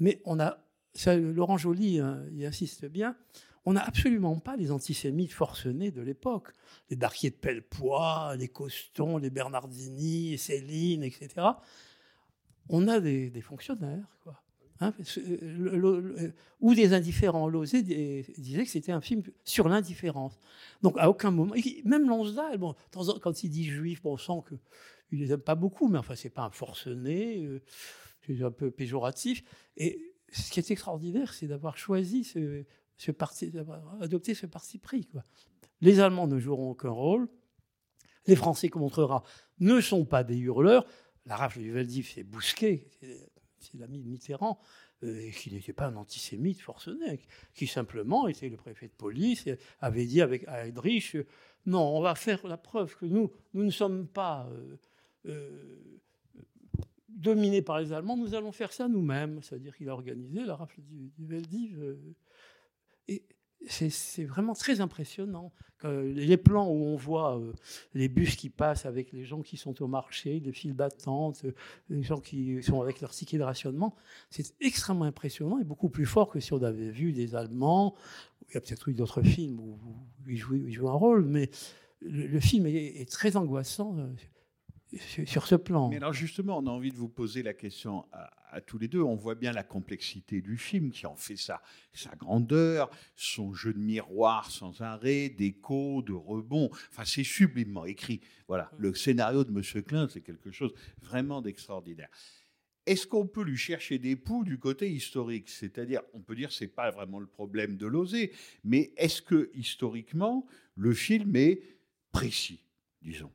Mais on a, Laurent Joly hein, y insiste bien, on n'a absolument pas les antisémites forcenés de l'époque. Les Darquier de Pellepoix, les Coston, les Bernardini, Céline, etc. On a des, fonctionnaires, quoi. Hein, le- le- ou des indifférents. Lozé di- disait que c'était un film sur l'indifférence. Donc à aucun moment, même Lonsdal, bon, quand il dit juif, on sent qu'il les aime pas beaucoup, mais enfin c'est pas un forcené, euh, c'est un peu péjoratif. Et ce qui est extraordinaire, c'est d'avoir choisi ce, parti, d'avoir adopté ce parti pris. Les Allemands ne joueront aucun rôle. Les Français, qu'on montrera, ne sont pas des hurleurs. La rafle du Veldiv, c'est Bousquet, c'est- l'ami de Mitterrand, euh, qui n'était pas un antisémite forcené, qui simplement était le préfet de police et avait dit avec à Heydrich, euh, non, on va faire la preuve que nous, nous ne sommes pas euh, dominés par les Allemands, nous allons faire ça nous-mêmes. C'est-à-dire qu'il a organisé la rafle du, du Veldiv. euh, et c'est- vraiment très impressionnant. Les plans où on voit euh, les bus qui passent avec les gens qui sont au marché, les files d'attente, euh, les gens qui sont avec leur ticket de rationnement, c'est extrêmement impressionnant et beaucoup plus fort que si on avait vu des Allemands. Il y a peut-être eu d'autres films où, ils, jouent, un rôle, mais le, film est, très angoissant sur, ce plan. Mais alors justement, on a envie de vous poser la question à, à tous les deux. On voit bien la complexité du film qui en fait sa, sa grandeur, son jeu de miroir sans arrêt, d'écho, de rebond. Enfin, c'est sublimement écrit. Voilà, le scénario de Monsieur Klein, c'est quelque chose vraiment d'extraordinaire. Est-ce qu'on peut lui chercher des poux du côté historique? C'est-à-dire, on peut dire que ce n'est pas vraiment le problème de l'oser, mais est-ce que historiquement, le film est précis, disons?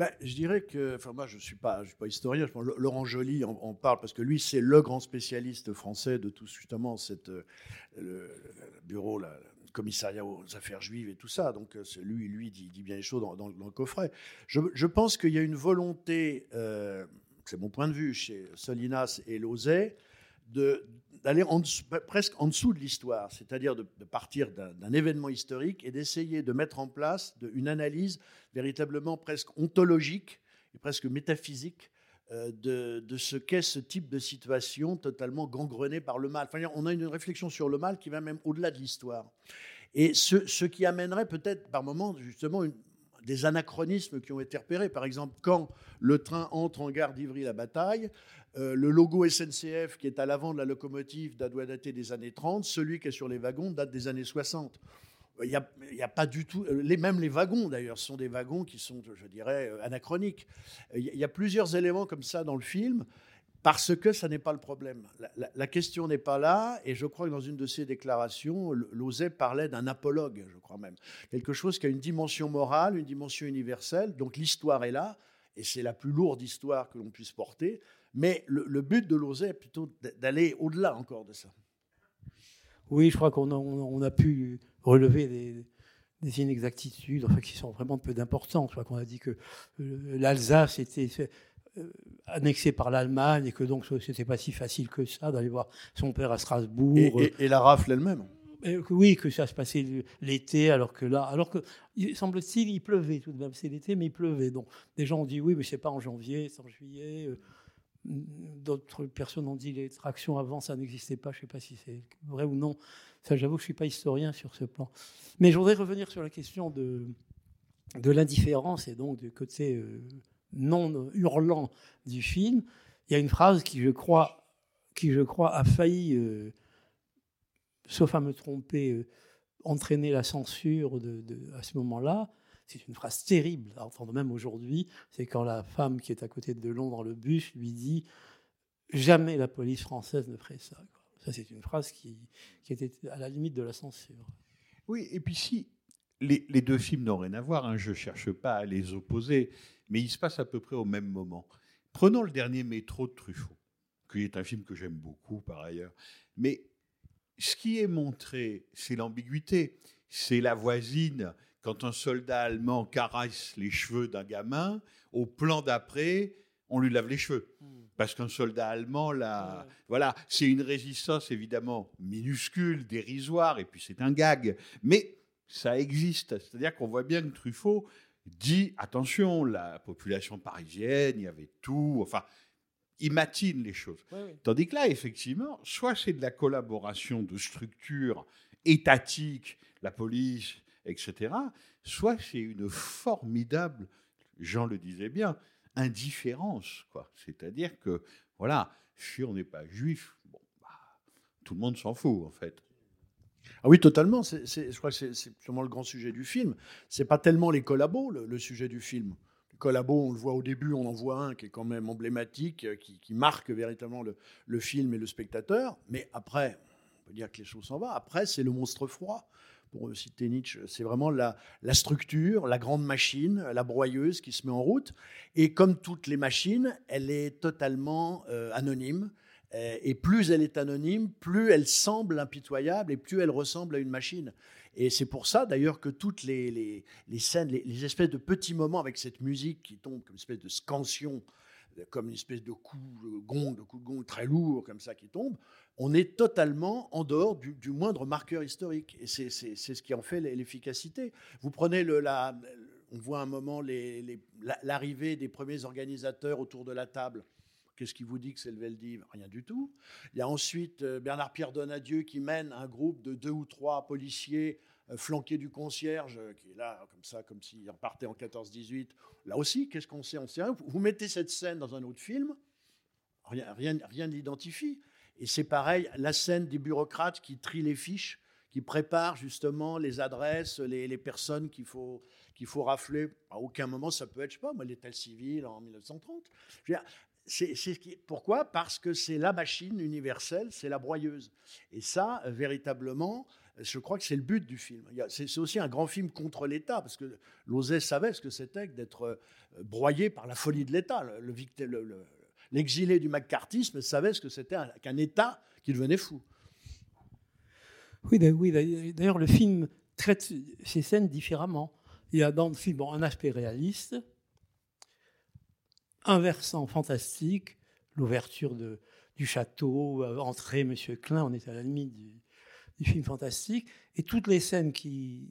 Ben, je dirais que, enfin moi je suis pas, suis pas historien. Je pense Laurent Joly en, parle parce que lui c'est le grand spécialiste français de tout justement cette euh, le, bureau, le commissariat aux affaires juives et tout ça. Donc euh, c'est lui, lui dit, bien les choses dans, le coffret. Je, je pense qu'il y a une volonté, euh, c'est mon point de vue, chez Solinas et Lauzet, de d'aller dessous- presque en dessous de l'histoire, c'est-à-dire de, partir d'un événement historique et d'essayer de mettre en place une analyse véritablement presque ontologique et presque métaphysique euh, de, ce qu'est ce type de situation totalement gangrenée par le mal. Enfin, on a une réflexion sur le mal qui va même au-delà de l'histoire. Et ce, ce qui amènerait peut-être par moments justement une- des anachronismes qui ont été repérés. Par exemple, quand le train entre en gare d'Ivry-la-Bataille, euh, le logo SNCF qui est à l'avant de la locomotive doit dater des années 30, celui qui est sur les wagons date des années 60. Il n'y a, pas du tout. euh, même les wagons, d'ailleurs, sont des wagons qui sont, je dirais, euh, anachroniques. Il y a plusieurs éléments comme ça dans le film, parce que ça n'est pas le problème. La, question n'est pas là, et je crois que dans une de ses déclarations, L- Lauzet parlait d'un apologue, je crois même. Quelque chose qui a une dimension morale, une dimension universelle. Donc l'histoire est là, et c'est la plus lourde histoire que l'on puisse porter. Mais le, but de Lauzet est plutôt d'aller au-delà encore de ça. Oui, je crois qu'on a, on on pu relever des, des inexactitudes enfin, qui sont vraiment peu d'importance. Qu'on a dit que euh, l'Alsace était euh, annexée par l'Allemagne et que donc ce n'était pas si facile que ça d'aller voir son père à Strasbourg. Et, et- et la rafle elle-même. Oui, que ça se passait l'été, alors que là, alors que il- semble-t-il, il pleuvait tout de même. C'est l'été, mais il pleuvait. Donc des gens ont dit oui, mais c'est pas en janvier, c'est en juillet. Euh, D'autres personnes ont dit les tractions avant, ça n'existait pas. Je ne sais pas si c'est vrai ou non. Ça, j'avoue que je ne suis pas historien sur ce plan. Mais je voudrais revenir sur la question de, de l'indifférence et donc du côté euh, non hurlant du film. Il y a une phrase qui, je crois, qui, je crois a failli, euh, sauf à me tromper, euh, entraîner la censure à ce moment-là. C'est une phrase terrible à entendre même aujourd'hui. C'est quand la femme qui est à côté de Delon dans le bus lui dit Jamais la police française ne ferait ça. Ça, c'est une phrase qui était à la limite de la censure. Oui, et puis si les, les deux films n'ont rien à voir, hein, je ne cherche pas à les opposer, mais ils se passent à peu près au même moment. Prenons le dernier métro de Truffaut, qui est un film que j'aime beaucoup par ailleurs. Mais ce qui est montré, c'est l'ambiguïté. C'est la voisine, quand un soldat allemand caresse les cheveux d'un gamin, au plan d'après, on lui lave les cheveux. Parce qu'un soldat allemand, là, voilà, c'est une résistance évidemment minuscule, dérisoire, et puis c'est un gag. Mais ça existe. C'est-à-dire qu'on voit bien que Truffaut dit attention, la population parisienne, il y avait tout. Enfin, il matine les choses. Tandis que là, effectivement, soit c'est de la collaboration de structures étatiques, la police, etc., soit c'est une formidable, Jean le disait bien, indifférence. quoi. C'est-à-dire que, voilà, si on n'est pas juif, bon, bah, tout le monde s'en fout, en fait. Ah oui, totalement. Je crois que c'est- sûrement le grand sujet du film. C'est pas tellement les collabos, le, sujet du film. Les collabos, on le voit au début, on en voit un qui est quand même emblématique, euh, qui, marque véritablement le, film et le spectateur. Mais après, on peut dire que les choses s'en vont. Après, c'est le monstre froid. Pour citer Nietzsche, c'est vraiment la, la structure, la grande machine, la broyeuse qui se met en route. Et comme toutes les machines, elle est totalement euh, anonyme. Euh, Et plus elle est anonyme, plus elle semble impitoyable et plus elle ressemble à une machine. Et c'est pour ça d'ailleurs que toutes les, les- les scènes, les, espèces de petits moments avec cette musique qui tombe comme une espèce de scansion, euh, comme une espèce de coup de gong, de coup de gong très lourd comme ça qui tombe, on est totalement en dehors du, moindre marqueur historique. Et c'est ce qui en fait l'efficacité. Vous prenez le, la, on voit un moment l'arrivée des premiers organisateurs autour de la table. Qu'est-ce qui vous dit que c'est le Veldiv? Rien du tout. Il y a ensuite euh, Bernard-Pierre Donadieu qui mène un groupe de deux ou trois policiers euh, flanqués du concierge, euh, qui est là, comme ça, comme s'il repartait en 14-18. Là aussi, qu'est-ce qu'on sait? On sait rien. Vous mettez cette scène dans un autre film, rien, rien, rien ne l'identifie. Et c'est pareil, la scène des bureaucrates qui trient les fiches, qui préparent justement les adresses, les, les personnes qu'il faut, qu'il faut rafler. À aucun moment, ça peut être, je sais pas, moi, l'état civil en 1930. Je veux dire, c'est, pourquoi? Parce que c'est la machine universelle, c'est la broyeuse. Et ça, véritablement, je crois que c'est le but du film. C'est, aussi un grand film contre l'État, parce que Lauzet savait ce que c'était que d'être euh, broyé par la folie de l'État. L'exilé du macartisme savait ce que c'était un- qu'un État qui devenait fou. Oui, d'a- oui, d'a- d'ailleurs, le film traite ces scènes différemment. Il y a dans le film un aspect réaliste, un versant fantastique, l'ouverture du château, euh, entrée Monsieur Klein, on est à la limite du, du film fantastique, et toutes les scènes qui,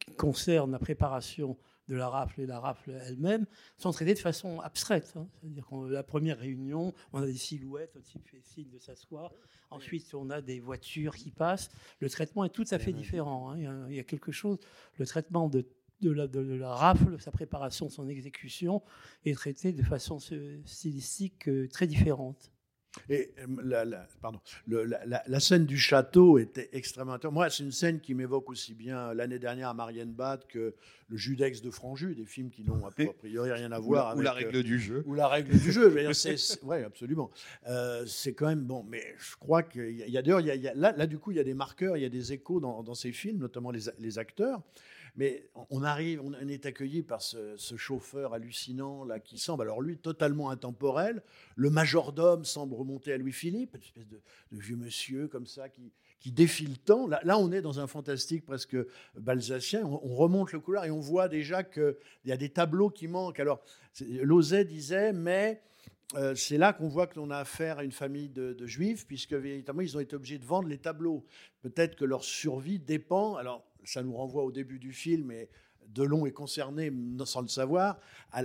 qui concernent la préparation de la rafle et la rafle elle-même sont traitées de façon abstraite. hein. C'est-à-dire que la première réunion, on a des silhouettes, type fait signe de s'asseoir. Ensuite, on a des voitures qui passent. Le traitement est tout à fait différent. hein. Il, y a, il y a quelque chose, le traitement de, de la, de la rafle, sa préparation, son exécution, est traité de façon stylistique euh, très différente. Et euh, la, la- pardon, le- la, la- la scène du château était extrêmement intéressante. Moi, c'est une scène qui m'évoque aussi bien l'année dernière à Marienbad que le Judex de Franju, des films qui n'ont a priori rien à voir la, ou avec la euh, règle du jeu. ou la règle du jeu. Oui, absolument. Euh, c'est quand même bon, mais je crois qu'il y a, d'ailleurs, là, là, du coup, il y a des marqueurs, il y a des échos dans, dans ces films, notamment les, les acteurs. Mais on arrive, on est accueilli par ce, chauffeur hallucinant là qui semble, alors lui, totalement intemporel. Le majordome semble remonter à Louis-Philippe, une espèce de, vieux monsieur comme ça qui, qui défie le temps. Là, on est dans un fantastique presque balsacien. On, on remonte le couloir et on voit déjà qu'il y a des tableaux qui manquent. Alors, Lauzet disait, mais euh, c'est là qu'on voit que l'on a affaire à une famille de, de juifs, puisque véritablement, ils ont été obligés de vendre les tableaux. Peut-être que leur survie dépend. Alors, ça nous renvoie au début du film, et Delon est concerné, sans le savoir,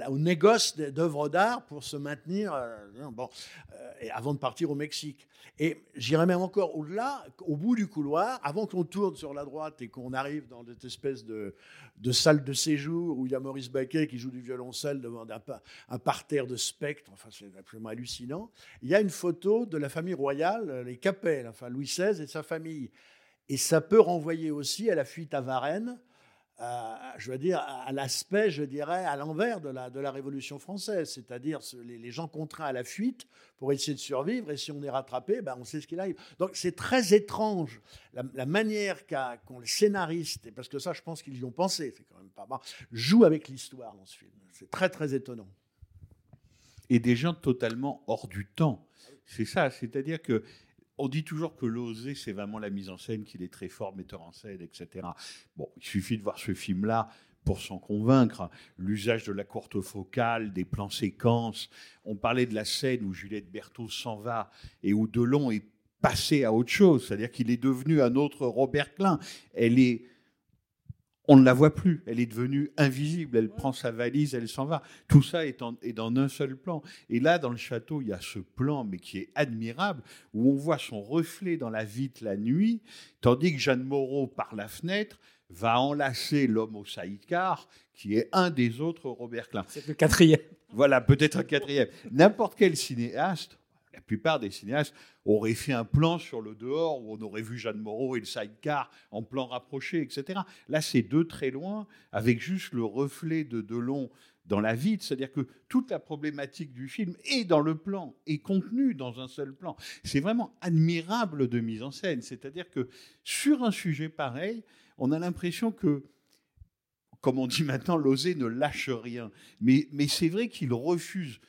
au négoce d'œuvres d'art pour se maintenir euh, bon, euh, avant de partir au Mexique. Et j'irais même encore au-delà, au bout du couloir, avant qu'on tourne sur la droite et qu'on arrive dans cette espèce de, de salle de séjour où il y a Maurice Baquet qui joue du violoncelle devant un, un parterre de spectres, enfin c'est absolument hallucinant. Il y a une photo de la famille royale, euh, les Capet, enfin Louis XVI et sa famille. Et ça peut renvoyer aussi à la fuite à Varennes, euh, je veux dire, à l'aspect, je dirais, à l'envers de la, de la Révolution française, c'est-à-dire ce- les, gens contraints à la fuite pour essayer de survivre, et si on est rattrapé, ben, on sait ce qu'il arrive. Donc c'est très étrange la, manière qu'ont les scénaristes, et parce que ça, je pense qu'ils y ont pensé, c'est quand même pas mal, joue avec l'histoire dans ce film. C'est très, très étonnant. et des gens totalement hors du temps. C'est ça, c'est-à-dire que on dit toujours que l'oser, c'est vraiment la mise en scène, qu'il est très fort metteur en scène, etc. Bon, il suffit de voir ce film-là pour s'en convaincre. L'usage de la courte focale, des plans séquences. On parlait de la scène où Juliette Berthaud s'en va et où Delon est passé à autre chose, c'est-à-dire qu'il est devenu un autre Robert Klein. Elle est on ne la voit plus, elle est devenue invisible, elle prend sa valise, elle s'en va. Tout ça est, en- est dans un seul plan. Et là, dans le château, il y a ce plan, mais qui est admirable, où on voit son reflet dans la vitre la nuit, tandis que Jeanne Moreau, par la fenêtre, va enlacer l'homme au sidecar, qui est un des autres Robert Klein. C'est le quatrième. Voilà, peut-être un quatrième. N'importe quel cinéaste, plupart des cinéastes, auraient fait un plan sur le dehors où on aurait vu Jeanne Moreau et le sidecar en plan rapproché, etc. Là, c'est deux très loin, avec juste le reflet de Delon dans la vitre, c'est-à-dire que toute la problématique du film est dans le plan, est contenue dans un seul plan. C'est vraiment admirable de mise en scène, c'est-à-dire que sur un sujet pareil, on a l'impression que comme on dit maintenant, l'oser ne lâche rien. Mais c'est vrai qu'il refuse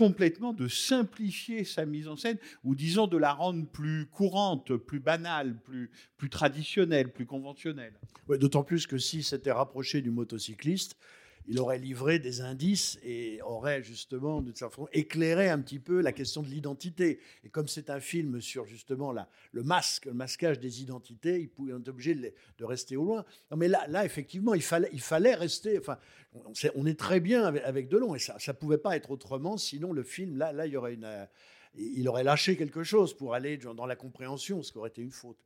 complètement de simplifier sa mise en scène, ou disons de la rendre plus courante, plus banale, plus, plus traditionnelle, plus conventionnelle. D'autant plus que s'il s'était rapproché du motocycliste, il aurait livré des indices et aurait justement, d'une certaine éclairé un petit peu la question de l'identité. Et comme c'est un film sur justement la, le masque, le masquage des identités, il pouvait être obligé de, rester au loin. Non, mais là, là, effectivement, il fallait, il fallait rester. Enfin, on, est très bien avec, Delon et ça, ça pouvait pas être autrement. Sinon, le film, là, là, il aurait lâché quelque chose pour aller dans la compréhension, ce qui aurait été une faute.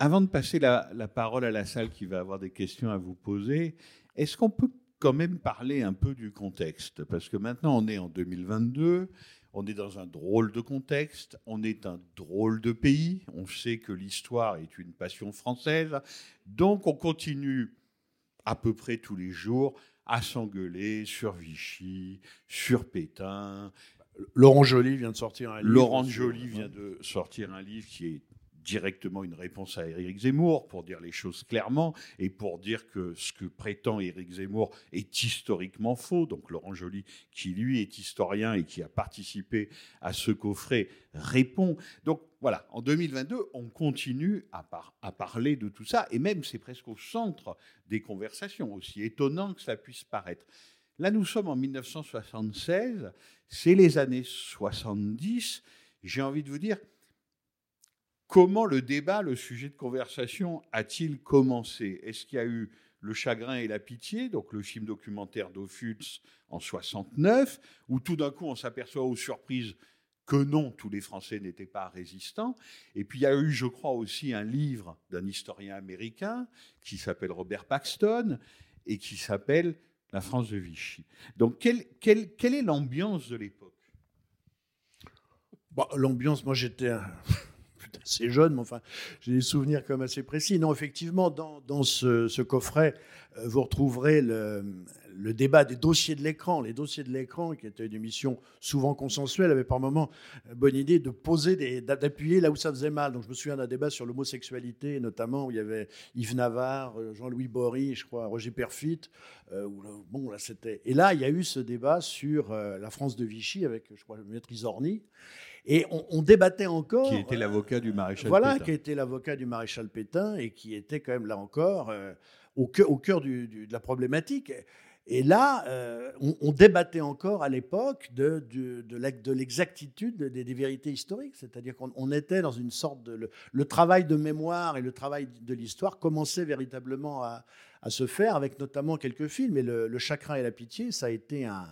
Avant de passer la, la parole à la salle qui va avoir des questions à vous poser, est-ce qu'on peut quand même parler un peu du contexte? Parce que maintenant, on est en 2022, on est dans un drôle de contexte, on est un drôle de pays, on sait que l'histoire est une passion française, donc on continue à peu près tous les jours à s'engueuler sur Vichy, sur Pétain, Laurent Joly vient de sortir un livre. Laurent Joly vient de sortir un livre qui est directement une réponse à Éric Zemmour, pour dire les choses clairement, et pour dire que ce que prétend Éric Zemmour est historiquement faux. Donc Laurent Joly, qui lui est historien et qui a participé à ce coffret, répond. Donc voilà, en 2022, on continue à, par- à parler de tout ça, et même c'est presque au centre des conversations, aussi étonnant que cela puisse paraître. Là, nous sommes en 1976, c'est les années 70. J'ai envie de vous dire, comment le débat, le sujet de conversation a-t-il commencé? Est-ce qu'il y a eu Le chagrin et la pitié, donc le film documentaire d'Ophuls en 69, où tout d'un coup on s'aperçoit aux surprises que non, tous les Français n'étaient pas résistants? Et puis il y a eu, je crois, aussi un livre d'un historien américain qui s'appelle Robert Paxton et qui s'appelle La France de Vichy. Donc quelle, quelle- quelle est l'ambiance de l'époque? Bon, L'ambiance, moi j'étais assez jeune, mais enfin, j'ai des souvenirs même assez précis. Non, effectivement, dans, ce coffret, euh, vous retrouverez le, le débat des dossiers de l'écran. Les dossiers de l'écran, qui était une émission souvent consensuelle, avaient par moments euh, bonne idée de poser, d'appuyer là où ça faisait mal. Donc je me souviens d'un débat sur l'homosexualité, notamment où il y avait Yves Navarre, euh, Jean-Louis Bory, je crois, Roger Perfit. euh, où bon, là, c'était. Et là, il y a eu ce débat sur euh, la France de Vichy avec, je crois, le maître Isorni. Et on, on débattait encore. Qui était l'avocat du maréchal Voilà, Pétain. qui était l'avocat du maréchal Pétain et qui était quand même là encore euh, au cœur, au cœur du- du- de la problématique. Et là, euh, on, débattait encore à l'époque de, l'exactitude des, vérités historiques. C'est-à-dire qu'on on était dans une sorte de. Le, travail de mémoire et le travail de l'histoire commençait véritablement à, se faire, avec notamment quelques films. Et le, le Chagrin et la Pitié, ça a été un,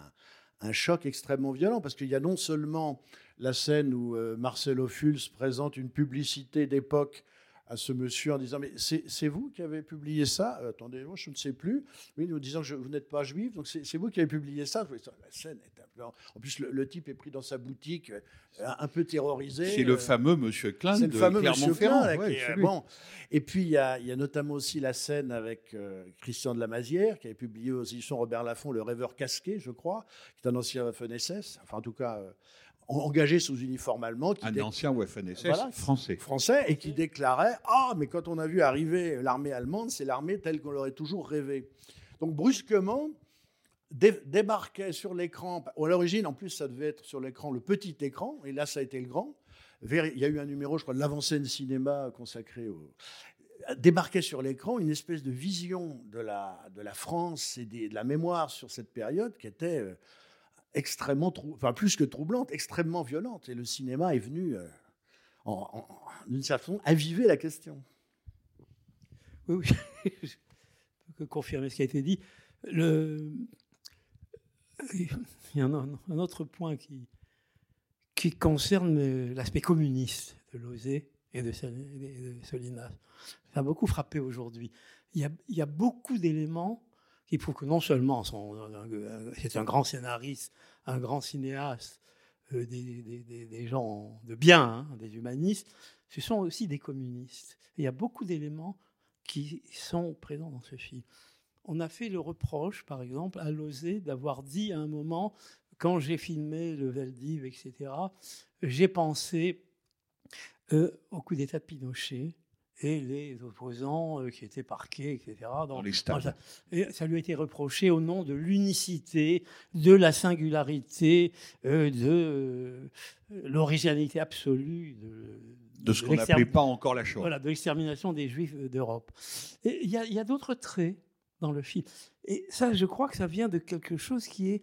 choc extrêmement violent parce qu'il y a non seulement la scène où euh, Marcelo Fulz présente une publicité d'époque à ce monsieur en disant mais c'est vous qui avez publié ça? Euh, Attendez, moi je ne sais plus. Oui, nous disant que je- vous n'êtes pas juif, donc c'est vous qui avez publié ça. La scène est un peu. En plus, le, le type est pris dans sa boutique, euh, un peu terrorisé. C'est le euh, fameux Monsieur Klein c'est de le fameux Monsieur Clermont-Ferrand. Klein. là, Ouais, qui est- c'est lui. bon. Et puis, il y, y a notamment aussi la scène avec Christian de la Mazière, qui avait publié aux éditions Robert Laffont Le Rêveur casqué, je crois, qui est un ancien FNSS, enfin, en tout cas, engagé sous uniforme allemand, qui Un ancien WFNSS Voilà. français. français, et qui déclarait Ah, mais quand on a vu arriver l'armée allemande, c'est l'armée telle qu'on l'aurait toujours rêvé. Donc, brusquement, dé- débarquait sur l'écran, à l'origine, en plus, ça devait être sur l'écran, le petit écran, et là, ça a été le grand. Il y a eu un numéro, je crois, de l'avant-scène cinéma consacré au. Débarquait sur l'écran une espèce de vision de la, de la France et des- de la mémoire sur cette période qui était euh, extrêmement, enfin plus que troublante, extrêmement violente. Et le cinéma est venu, euh, d'une certaine façon, aviver la question. Oui, oui. je peux confirmer ce qui a été dit. Le... Il y a un, autre point qui, qui concerne euh, l'aspect communiste de Lozé et de, Solinas. Ça a beaucoup frappé aujourd'hui. Il y a beaucoup d'éléments qui prouvent que non seulement c'est un grand scénariste, un grand cinéaste, euh, des, gens de bien, hein, des humanistes, ce sont aussi des communistes. Il y a beaucoup d'éléments qui sont présents dans ce film. On a fait le reproche, par exemple, à Lozé d'avoir dit à un moment, quand j'ai filmé le Veldiv, etc., j'ai pensé euh, au coup d'État de Pinochet et les opposants euh, qui étaient parqués, etc. Dans les stades. et ça lui a été reproché au nom de l'unicité, de la singularité, euh, de euh, l'originalité absolue de, De ce qu'on n'appelait pas encore la Shoah. voilà, de l'extermination des Juifs d'Europe. Il y a, a d'autres traits dans le film. Et ça, je crois que ça vient de quelque chose qui est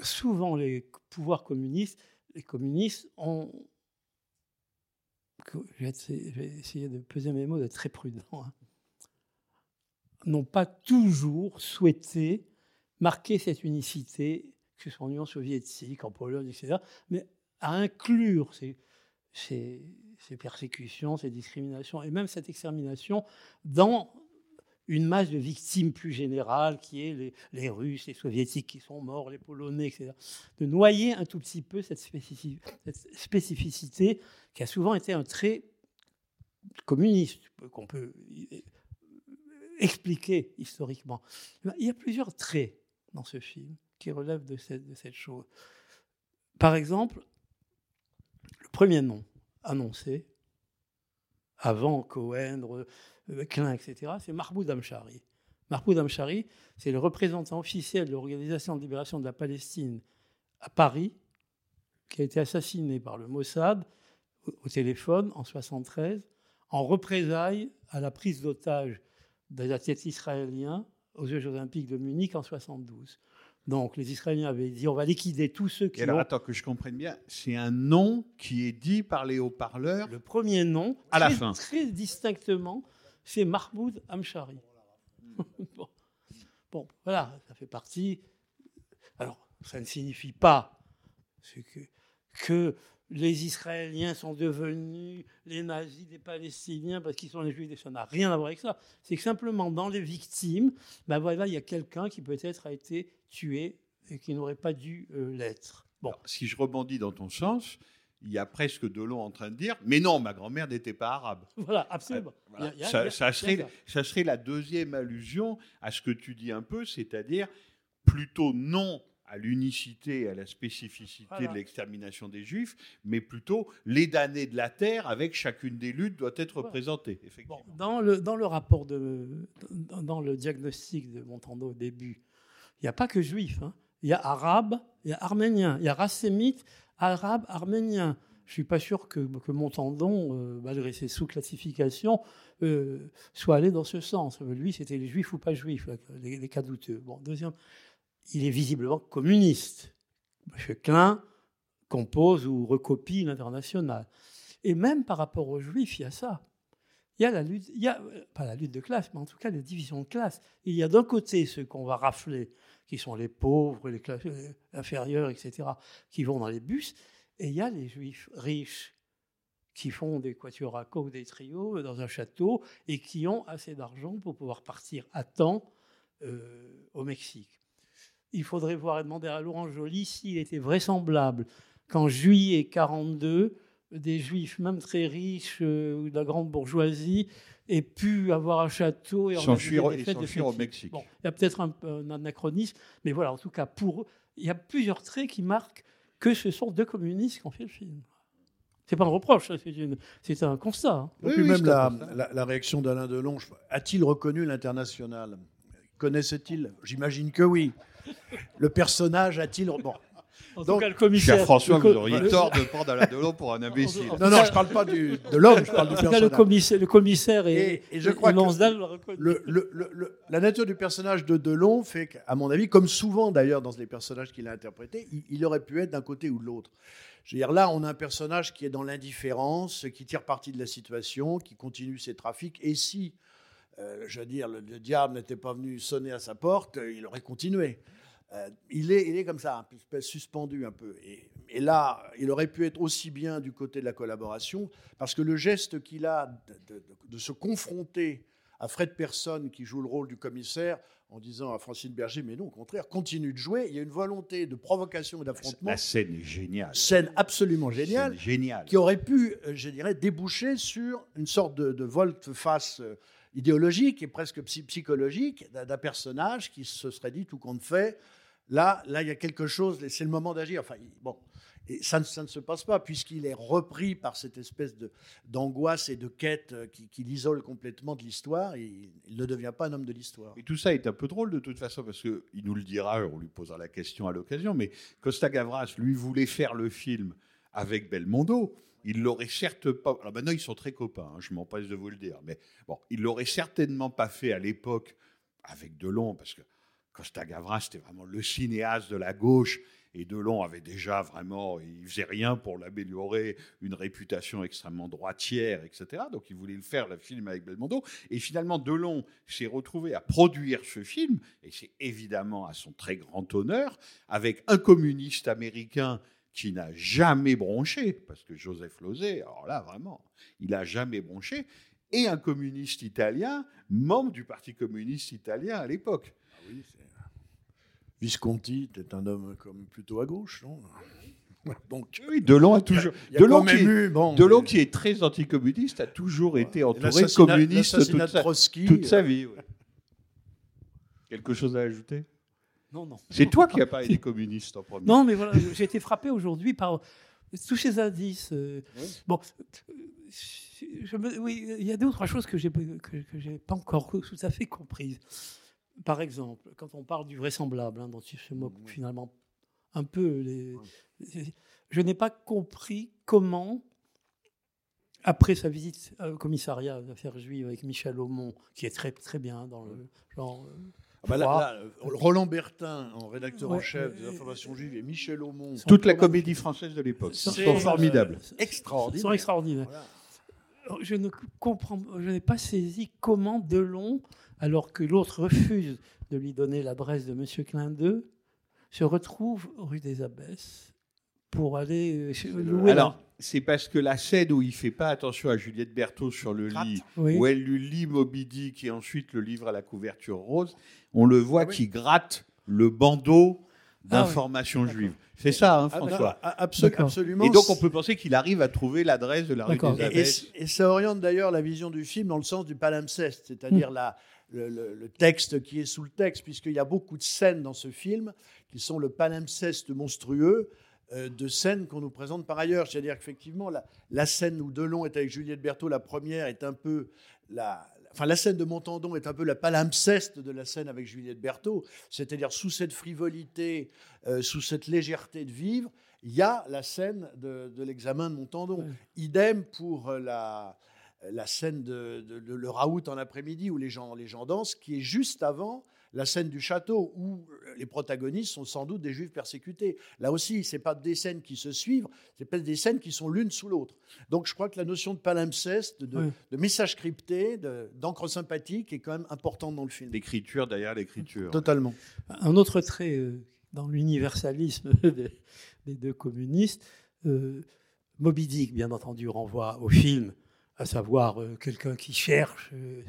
souvent les pouvoirs communistes. Les communistes ont. Je vais, essayer, de peser mes mots, d'être très prudent. hein, N'ont pas toujours souhaité marquer cette unicité, que ce soit en Union soviétique, en Pologne, etc., mais à inclure ces persécutions, ces discriminations et même cette extermination dans une masse de victimes plus générale qui est les, Russes, les Soviétiques qui sont morts, les Polonais, etc. De noyer un tout petit peu cette, spécifi- cette spécificité qui a souvent été un trait communiste qu'on peut expliquer historiquement. Il y a plusieurs traits dans ce film qui relèvent de cette chose. Par exemple, le premier nom annoncé, avant Cohen, euh, Klein, etc., c'est Mahmoud Amshari. Mahmoud Amshari, c'est le représentant officiel de l'Organisation de libération de la Palestine à Paris, qui a été assassiné par le Mossad au, téléphone en 73, en représailles à la prise d'otage des athlètes israéliens aux Jeux olympiques de Munich en 72. Donc les Israéliens avaient dit on va liquider tous ceux qui Et alors, ont attends, que je comprenne bien, c'est un nom qui est dit par les haut-parleurs. le premier nom À la très, fin. très distinctement, c'est Mahmoud Amshari. bon. Bon, voilà, ça fait partie. Alors, ça ne signifie pas que les Israéliens sont devenus les nazis des Palestiniens parce qu'ils sont les Juifs. Ça n'a rien à voir avec ça. C'est que simplement dans les victimes, ben voilà, il y a quelqu'un qui peut-être a été tué et qui n'aurait pas dû euh, l'être. Bon, Si je rebondis dans ton sens, il y a presque Delon en train de dire Mais non, ma grand-mère n'était pas arabe. Voilà, absolument. Voilà. A- a- ça, a- serait, ça. ça serait la deuxième allusion à ce que tu dis un peu, c'est-à-dire plutôt non à l'unicité, à la spécificité Voilà. de l'extermination des Juifs, mais plutôt les damnés de la terre avec chacune des luttes doit être Voilà. représentée. Bon, dans, le, dans le rapport de. Dans, le diagnostic de Montando au début, il n'y a pas que juif. hein. Il y a arabe, il y a arménien, il y a racémite, arabe, arménien. Je ne suis pas sûr que, que Montandon, euh, malgré ses sous-classifications, euh, soit allé dans ce sens. Lui, c'était les juifs ou pas juifs, les, les cas douteux. Bon, deuxième, il est visiblement communiste. M. Klein compose ou recopie l'international. Et même par rapport aux juifs, il y a ça. Il y a la lutte, il y a, euh, pas la lutte de classe, mais en tout cas les divisions de classe. Il y a d'un côté ceux qu'on va rafler, qui sont les pauvres, les classes euh, inférieures, etc., qui vont dans les bus, et il y a les juifs riches qui font des quatuors à des trios dans un château, et qui ont assez d'argent pour pouvoir partir à temps euh, au Mexique. Il faudrait voir et demander à Laurent Joly s'il était vraisemblable qu'en juillet 42, des juifs, même très riches euh, ou de la grande bourgeoisie, aient pu avoir un château et S'enfuir des et fêtes de s'enfuir au. Mexique. Bon, il y a peut-être un, un anachronisme, mais voilà, en tout cas, pour eux, il y a plusieurs traits qui marquent que ce sont deux communistes qui ont fait le film. C'est pas un reproche, ça, c'est une- c'est un constat. hein. Et Oui, puis oui, même la, important. la- la réaction d'Alain Delon, a-t-il reconnu l'international? Connaissait-il? J'imagine que oui. Le personnage a-t-il... Bon. En tout Donc, cas, le commissaire. Cher François, vous auriez le- tort de prendre Alain Delon pour un imbécile. Non, non, je parle pas du, de l'homme, je parle du tout cas, le personnage. commissaire, le commissaire et, Et- et je crois que le reconnaît. Le- le- le- le- la nature du personnage de Delon fait qu'à mon avis, comme souvent d'ailleurs dans les personnages qu'il a interprétés, il, il aurait pu être d'un côté ou de l'autre. Je veux dire, là, on a un personnage qui est dans l'indifférence, qui tire parti de la situation, qui continue ses trafics. Et si, euh, je veux dire, le, le diable n'était pas venu sonner à sa porte, euh, il aurait continué. Euh, il, est, il est comme ça, un peu suspendu un peu. Et, et là, il aurait pu être aussi bien du côté de la collaboration, parce que le geste qu'il a de, de- de- de se confronter à Fred Persson, qui joue le rôle du commissaire, en disant à Francine Berger, mais non, au contraire, continue de jouer. Il y a une volonté de provocation et d'affrontement. La scène est géniale. Scène absolument géniale Scène géniale. qui aurait pu, euh, je dirais, déboucher sur une sorte de, de volte-face euh, idéologique et presque psy- psychologique d'un personnage qui se serait dit tout compte fait. Là, là, il y a quelque chose. C'est le moment d'agir. Enfin, bon, et ça, ne- se passe pas puisqu'il est repris par cette espèce d'angoisse et de quête euh, qui, l'isole complètement de l'histoire. il ne devient pas un homme de l'histoire. Et tout ça est un peu drôle de toute façon parce qu'il nous le dira, on lui posera la question à l'occasion, mais Costa Gavras, lui, voulait faire le film avec Belmondo. Il l'aurait certes pas. Alors maintenant, ils sont très copains, hein, je m'empresse de vous le dire. Mais bon, il l'aurait certainement pas fait à l'époque avec Delon parce que Costa Gavras, c'était vraiment le cinéaste de la gauche. Et Delon avait déjà vraiment, il faisait rien pour l'améliorer, une réputation extrêmement droitière, etc. Donc il voulait le faire, le film avec Belmondo. Et finalement, Delon s'est retrouvé à produire ce film, et c'est évidemment à son très grand honneur, avec un communiste américain qui n'a jamais bronché, parce que Joseph Losey, alors là, vraiment, il n'a jamais bronché, et un communiste italien, membre du Parti communiste italien à l'époque. Visconti était un homme comme plutôt à gauche, non? Donc, Oui, Delon a toujours. il y a Delon, qui, est, eu, bon, Delon mais- qui est très anticommuniste, a toujours été entouré de communistes toute de sa, Trotsky, toute sa vie. ouais. Quelque chose à ajouter? Non, non. C'est toi qui as parlé des communistes en premier. Non, mais voilà, j'ai été frappé aujourd'hui par tous ces indices. euh, Bon, euh, je me- oui, il y a deux ou trois choses que que j'ai pas encore tout à fait comprises. Par exemple, quand on parle du vraisemblable, hein, dont il se moque finalement un peu, les, les- je n'ai pas compris comment, après sa visite au commissariat d'affaires juives avec Michel Aumont, qui est très très bien dans le genre. euh, Ah bah là- froid, là, euh, Roland Bertin, en rédacteur en chef des euh, informations juives, et Michel Aumont. Toute la comédie française de l'époque. sont- Ils sont formidables. sont Extraordinaire. sont extraordinaires. Voilà. Alors, Je ne comprends, je n'ai pas saisi comment Delon, alors que l'autre refuse de lui donner l'adresse de Monsieur Klein II, se retrouve rue des Abbesses pour aller euh, chez- louer. Alors, c'est parce que la scène où il fait pas attention à Juliette Berthaud sur le lit, oui. où elle lui lit Moby Dick et ensuite le livre à la couverture rose, on le voit Ah oui. qui gratte le bandeau d'informations juives. C'est ça, hein, Ah, François ah, absolu- D'accord. absolument. Et donc on peut penser qu'il arrive à trouver l'adresse de la rue des Et, Abbesses. et- et ça oriente d'ailleurs la vision du film dans le sens du palimpseste, c'est-à-dire Hmm. la- le, le- le texte qui est sous le texte, puisqu'il y a beaucoup de scènes dans ce film qui sont le palimpseste monstrueux euh, de scènes qu'on nous présente par ailleurs. C'est-à-dire qu'effectivement, la, la scène où Delon est avec Juliette Berthaud, la première, est un peu la. Enfin, la scène de Montandon est un peu la palimpseste de la scène avec Juliette Berthaud, c'est-à-dire sous cette frivolité, euh, sous cette légèreté de vivre, il y a la scène de, de l'examen de Montandon. Idem pour euh, la, la scène de, de- de- le raout en après-midi où les gens, les gens dansent, qui est juste avant la scène du château où les protagonistes sont sans doute des juifs persécutés. Là aussi, ce pas des scènes qui se suivent, c'est pas des scènes qui sont l'une sous l'autre. Donc je crois que la notion de palimpseste, de, Oui. de message crypté, de- d'encre sympathique est quand même importante dans le film. L'écriture derrière l'écriture. Totalement. Un autre trait euh, dans l'universalisme des, des deux communistes, euh, Moby Dick, bien entendu, renvoie au film, à savoir euh, quelqu'un qui cherche euh,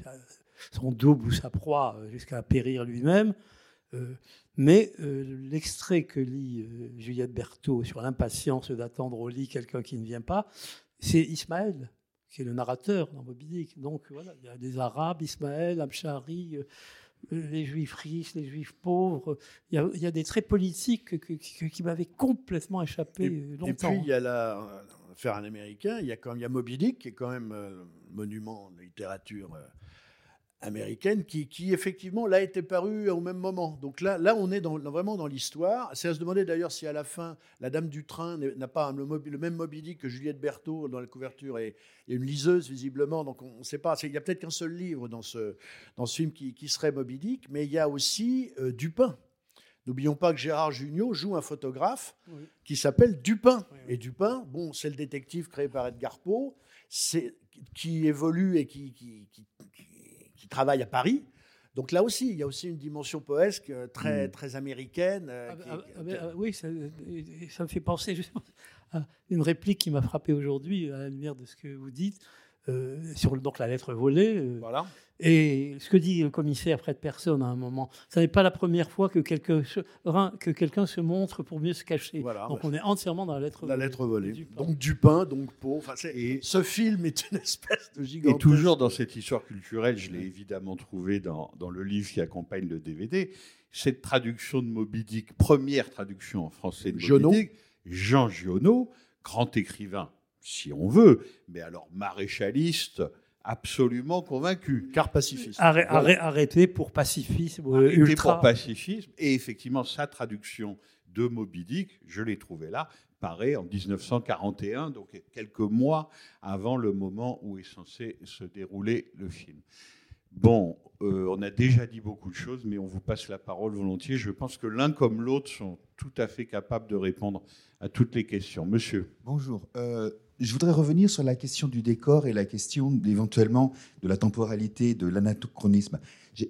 son double ou sa proie euh, jusqu'à périr lui-même. Euh, mais euh, l'extrait que lit Juliette Berthaud sur l'impatience d'attendre au lit quelqu'un qui ne vient pas, c'est Ismaël, qui est le narrateur dans Moby Dick. Donc voilà, il y a des Arabes, Ismaël, Amshari, euh, les juifs riches, les juifs pauvres. Il y a, il y a des traits politiques que- que- que- qui m'avaient complètement échappé Et, euh, et longtemps. puis il y a la, on va faire un américain, il y a quand même il y a Moby Dick qui est quand même euh, monument de littérature euh, américaine qui, qui, effectivement là était paru au même moment. Donc là, là on est dans, vraiment dans l'histoire. C'est à se demander d'ailleurs si à la fin la dame du train n'a pas le, le même Moby Dick que Juliette Berthaud dans la couverture et une liseuse visiblement. Donc on ne sait pas. Il y a peut-être qu'un seul livre dans ce, dans ce film qui, qui serait Moby Dick, mais il y a aussi euh, Dupin. N'oublions pas que Gérard Jugnot joue un photographe Oui. qui s'appelle Dupin. Oui, oui. Et Dupin, bon, c'est le détective créé par Edgar Poe, qui évolue et qui, qui, qui- qui- travaille à Paris. Donc là aussi, il y a aussi une dimension poesque euh, très, Mm. très américaine. Ah, qui- ah, ah, oui, ça, ça me fait penser justement à une réplique qui m'a frappé aujourd'hui à la lumière de ce que vous dites euh, sur donc la lettre volée. euh, Voilà. Et ce que dit le commissaire Fred Personne à un moment, ce n'est pas la première fois que quelqu'un se, que quelqu'un se montre pour mieux se cacher. Voilà, donc ouais. on est entièrement dans la lettre La volée. lettre volée. Dupin. Donc Dupin, donc c'est- Et- ce film est une espèce de Et gigantesque. toujours dans cette histoire culturelle, je l'ai évidemment trouvé dans, dans le livre qui accompagne le DVD, cette traduction de Moby Dick, première traduction en français de. Moby Dick, Jean Giono, grand écrivain, si on veut, mais alors maréchaliste, absolument convaincu. Car pacifiste. Arrê- Voilà. arrê- arrêté pour pacifisme euh, Arrêté ultra. pour pacifisme. Et effectivement, sa traduction de Moby Dick, je l'ai trouvée là, paraît en 1941, donc quelques mois avant le moment où est censé se dérouler le film. Bon, euh, on a déjà dit beaucoup de choses, mais on vous passe la parole volontiers. Je pense que l'un comme l'autre sont tout à fait capables de répondre à toutes les questions. Monsieur. Bonjour. Euh, je voudrais revenir sur la question du décor et la question éventuellement de la temporalité, de l'anachronisme.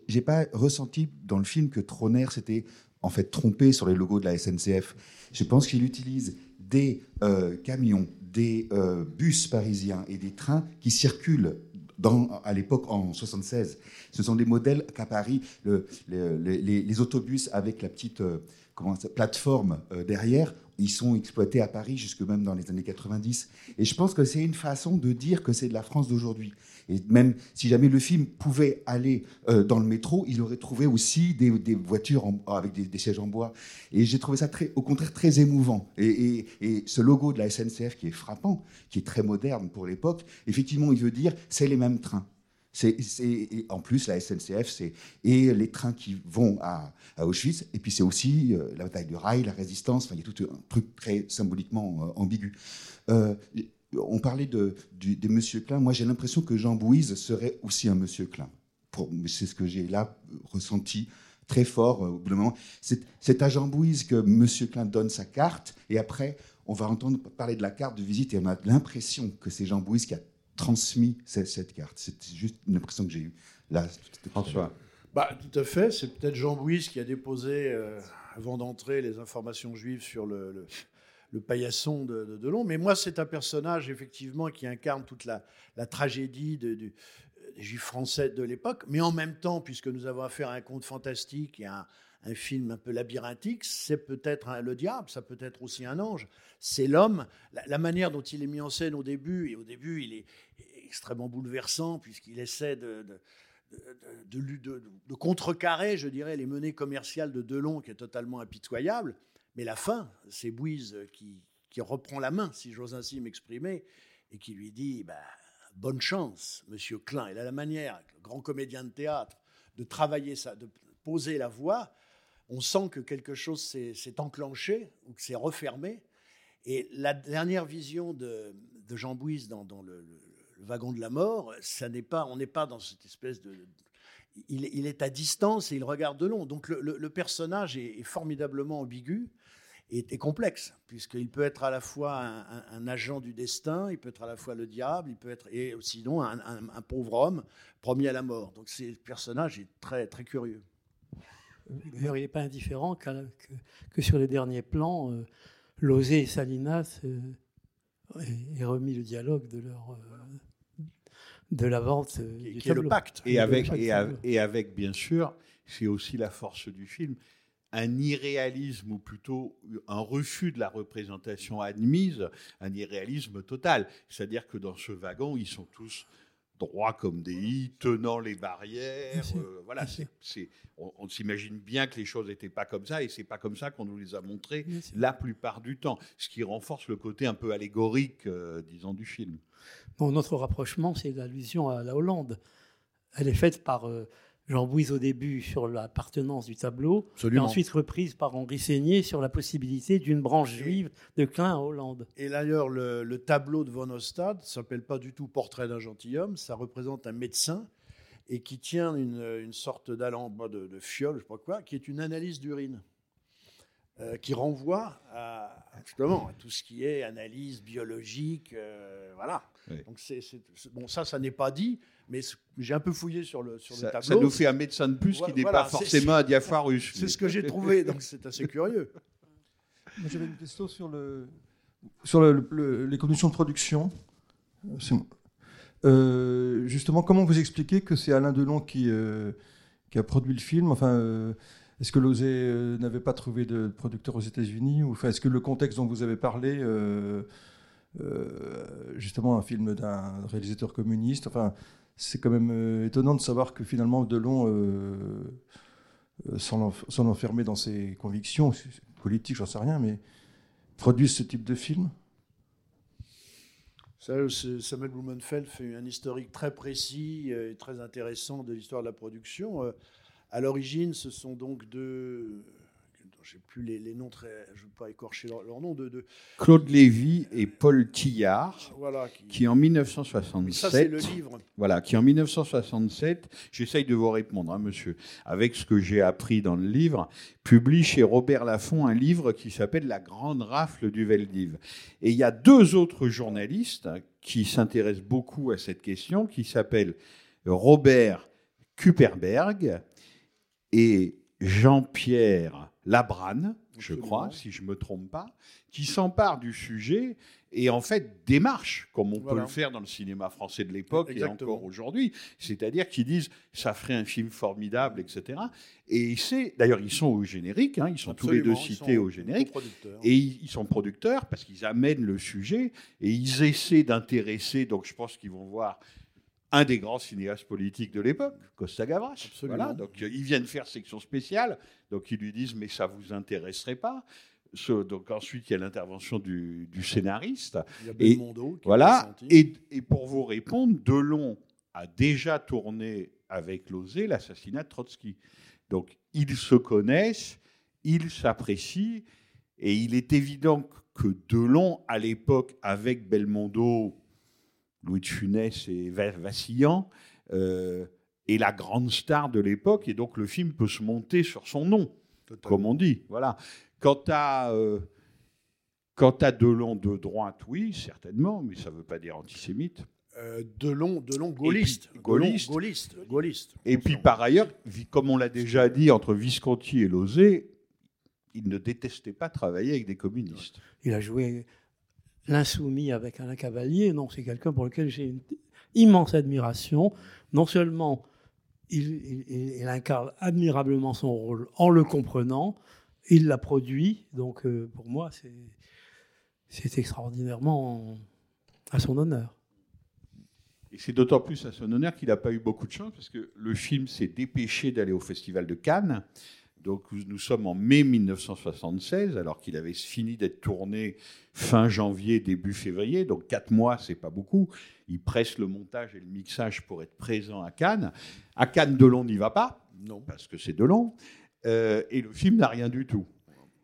J'ai pas ressenti dans le film que Troner s'était en fait trompé sur les logos de la SNCF. Je pense qu'il utilise des euh, camions, des euh, bus parisiens et des trains qui circulent à l'époque en 76. Ce sont des modèles qu'à Paris, le- le- les, les- les autobus avec la petite euh, comment plateforme euh, derrière, ils sont exploités à Paris jusque même dans les années 90. Et je pense que c'est une façon de dire que c'est de la France d'aujourd'hui. Et même si jamais le film pouvait aller euh, dans le métro, il aurait trouvé aussi des, voitures en- avec des, sièges en bois. Et j'ai trouvé ça très, au contraire très émouvant. Et, et- et ce logo de la SNCF qui est frappant, qui est très moderne pour l'époque, effectivement, il veut dire c'est les mêmes trains. C'est, en plus, la SNCF, et les trains qui vont à, Auschwitz, et puis c'est aussi euh, la bataille de rail, la résistance, enfin, il y a tout un truc très symboliquement euh, ambigu. Euh, on parlait de, du, des Monsieur Klein. Moi, j'ai l'impression que Jean Bouise serait aussi un Monsieur Klein. C'est ce que j'ai là ressenti très fort au bout d'un moment. C'est à Jean Bouise que Monsieur Klein donne sa carte, et après, on va entendre parler de la carte de visite, et on a l'impression que c'est Jean Bouise qui a transmis cette, cette carte. C'est juste une impression que j'ai eue. Là, François. Bah, tout à fait. C'est peut-être Jean Bouis qui a déposé, euh, avant d'entrer, les informations juives sur le, le, le paillasson de, de Delon. Mais moi, c'est un personnage, effectivement, qui incarne toute la, la tragédie de- du- des juifs français de l'époque. Mais en même temps, puisque nous avons affaire à un conte fantastique et à un, un film un peu labyrinthique, c'est peut-être le diable, ça peut être aussi un ange. C'est l'homme. La, manière dont il est mis en scène au début, et au début, il est extrêmement bouleversant puisqu'il essaie de, de- de, de- contrecarrer, je dirais, les menées commerciales de Delon, qui est totalement impitoyable. Mais la fin, c'est Bouise qui, qui reprend la main, si j'ose ainsi m'exprimer, et qui lui dit bah, Bonne chance, monsieur Klein. Il a la manière, grand comédien de théâtre, de travailler ça, de poser la voix. On sent que quelque chose s'est enclenché ou que c'est refermé. Et la dernière vision de, Jean Bouise dans, le, wagon de la mort, ça n'est pas, on n'est pas dans cette espèce de. Il, est à distance et il regarde de long. Donc le, personnage est, formidablement ambigu et, complexe, puisqu'il peut être à la fois un, agent du destin, il peut être à la fois le diable, il peut être et sinon un, pauvre homme promis à la mort. Donc le personnage est très très curieux. D'ailleurs, il n'est pas indifférent que, que sur les derniers plans, euh, Lozé et Salinas euh, aient- remis le dialogue de leur euh, de la vente euh, Qui- du qui est le pacte. Et avec, et avec, bien sûr, c'est aussi la force du film, un irréalisme, ou plutôt un refus de la représentation admise, un irréalisme total. C'est-à-dire que dans ce wagon, ils sont tous droits comme des i, tenant les barrières. Euh, voilà, on, on s'imagine bien que les choses n'étaient pas comme ça, et c'est pas comme ça qu'on nous les a montrées la plupart du temps, ce qui renforce le côté un peu allégorique, euh, disons, du film. Bon, notre rapprochement, c'est l'allusion à la Hollande. Elle est faite par euh, Jean Bouise au début sur l'appartenance du tableau, Absolument. et ensuite reprise par Henri Seigné sur la possibilité d'une branche juive de Klein à Hollande. Et d'ailleurs, le, le tableau de Von Ostad s'appelle pas du tout Portrait d'un gentilhomme, ça représente un médecin et qui tient une, une sorte d'alambre de, de fiole, je sais pas quoi, qui est une analyse d'urine, euh, qui renvoie à, justement à tout ce qui est analyse biologique, euh, voilà. Oui. Donc c'est- bon, ça, ça n'est pas dit, mais j'ai un peu fouillé sur le, sur le Ça, tableau. ça nous fait un médecin de plus Voilà, qui n'est voilà, pas forcément un diapharus. C'est ce que j'ai trouvé, donc c'est assez curieux. J'avais une question sur, le, sur le- le- les conditions de production. Euh. Euh, justement, comment vous expliquez que c'est Alain Delon qui, euh, qui a produit le film? Enfin, euh, est-ce que Lozé euh, n'avait pas trouvé de producteur aux États-Unis? Ou enfin, est-ce que le contexte dont vous avez parlé, euh, euh, justement, un film d'un réalisateur communiste, enfin, c'est quand même euh, étonnant de savoir que finalement Delon, euh, euh, sans l'enf- sans l'enfermer dans ses convictions politiques, j'en sais rien, mais produit ce type de film Samuel Blumenfeld fait un historique très précis euh, et très intéressant de l'histoire de la production. À l'origine, ce sont donc deux. Je n'ai plus les, les noms très. Je ne veux pas écorcher leur, leur nom. De, de- Claude Lévy et Paul Tillard, voilà, qui, qui en 1967, ça, c'est le livre. voilà, qui en 1967, j'essaye de vous répondre, hein, monsieur, avec ce que j'ai appris dans le livre, publie chez Robert Laffont un livre qui s'appelle La Grande Rafle du Veldiv. Et il y a deux autres journalistes hein, qui s'intéressent beaucoup à cette question, qui s'appellent Robert Kuperberg et Jean-Pierre Labrane, je crois, si je ne me trompe pas, qui s'emparent du sujet et en fait démarchent, comme on peut le faire dans le cinéma français de l'époque et encore aujourd'hui. C'est-à-dire qu'ils disent ça ferait un film formidable, etc. Et c'est d'ailleurs ils sont au générique, hein, ils sont tous les deux cités au générique. Et ils sont producteurs parce qu'ils amènent le sujet et ils essaient d'intéresser. Donc je pense qu'ils vont voir un des grands cinéastes politiques de l'époque, Costa Gavras. Absolument. Voilà, donc euh, ils viennent faire section spéciale. Donc ils lui disent mais ça vous intéresserait pas? Ce- donc ensuite il y a l'intervention du, du scénariste. Il y a Et qui Voilà. Et, et pour vous répondre, Delon a déjà tourné avec Lozé l'assassinat de Trotsky. Donc ils se connaissent, ils s'apprécient, et il est évident que Delon, à l'époque, avec Belmondo, Louis de Funès et Va- Vassillan, euh, est la grande star de l'époque, et donc le film peut se monter sur son nom Totalement. comme on dit. Voilà. Quant à, euh, quant à Delon de droite, oui, certainement, mais ça ne veut pas dire antisémite. Euh, Delon, Delon gaulliste. puis, Delon, gaulliste. Gaulliste. Gaulliste. Et puis par ailleurs, comme on l'a déjà dit entre Visconti et Lozé, il ne détestait pas travailler avec des communistes. Il a joué l'insoumis avec Alain Cavalier. Non, c'est quelqu'un pour lequel j'ai une immense admiration, non seulement il, incarne admirablement son rôle en le comprenant. Il l'a produit, donc euh, pour moi, c'est c'est extraordinairement à son honneur. Et c'est d'autant plus à son honneur qu'il n'a pas eu beaucoup de chance, parce que le film s'est dépêché d'aller au Festival de Cannes. Donc nous sommes en mai 1976, alors qu'il avait fini d'être tourné fin janvier, début février. Donc quatre mois, c'est pas beaucoup. Il presse le montage et le mixage pour être présent à Cannes. À Cannes, Delon n'y va pas, Non. parce que c'est Delon. Euh, et le film n'a rien du tout.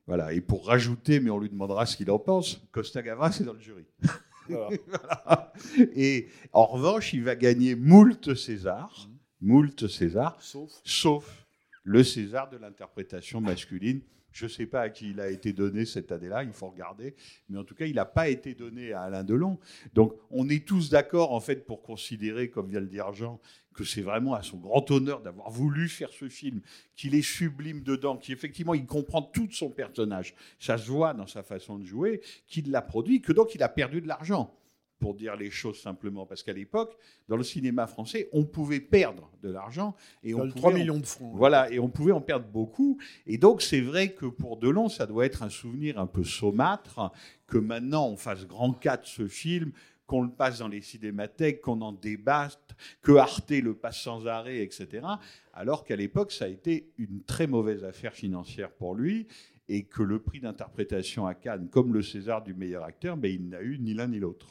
Voilà. Et pour rajouter, mais on lui demandera ce qu'il en pense, Costa Gavras est dans le jury. Voilà. Voilà. Et en revanche, il va gagner moult César, moult César, Sauf. sauf le César de l'interprétation masculine. Je ne sais pas à qui il a été donné cette année-là, il faut regarder, mais en tout cas, il n'a pas été donné à Alain Delon. Donc, on est tous d'accord, en fait, pour considérer, comme vient le dire Jean, que c'est vraiment à son grand honneur d'avoir voulu faire ce film, qu'il est sublime dedans, qu'effectivement, il comprend tout son personnage. Ça se voit dans sa façon de jouer, qu'il l'a produit, que donc il a perdu de l'argent pour dire les choses simplement. Parce qu'à l'époque, dans le cinéma français, on pouvait perdre de l'argent. et on pouvait 3 en- millions de francs. Voilà, et on pouvait en perdre beaucoup. Et donc, c'est vrai que pour Delon, ça doit être un souvenir un peu saumâtre que maintenant on fasse grand cas de ce film, qu'on le passe dans les cinémathèques, qu'on en débatte, que Arte le passe sans arrêt, etc. Alors qu'à l'époque, ça a été une très mauvaise affaire financière pour lui et que le prix d'interprétation à Cannes, comme le César du meilleur acteur, ben, il n'a eu ni l'un ni l'autre.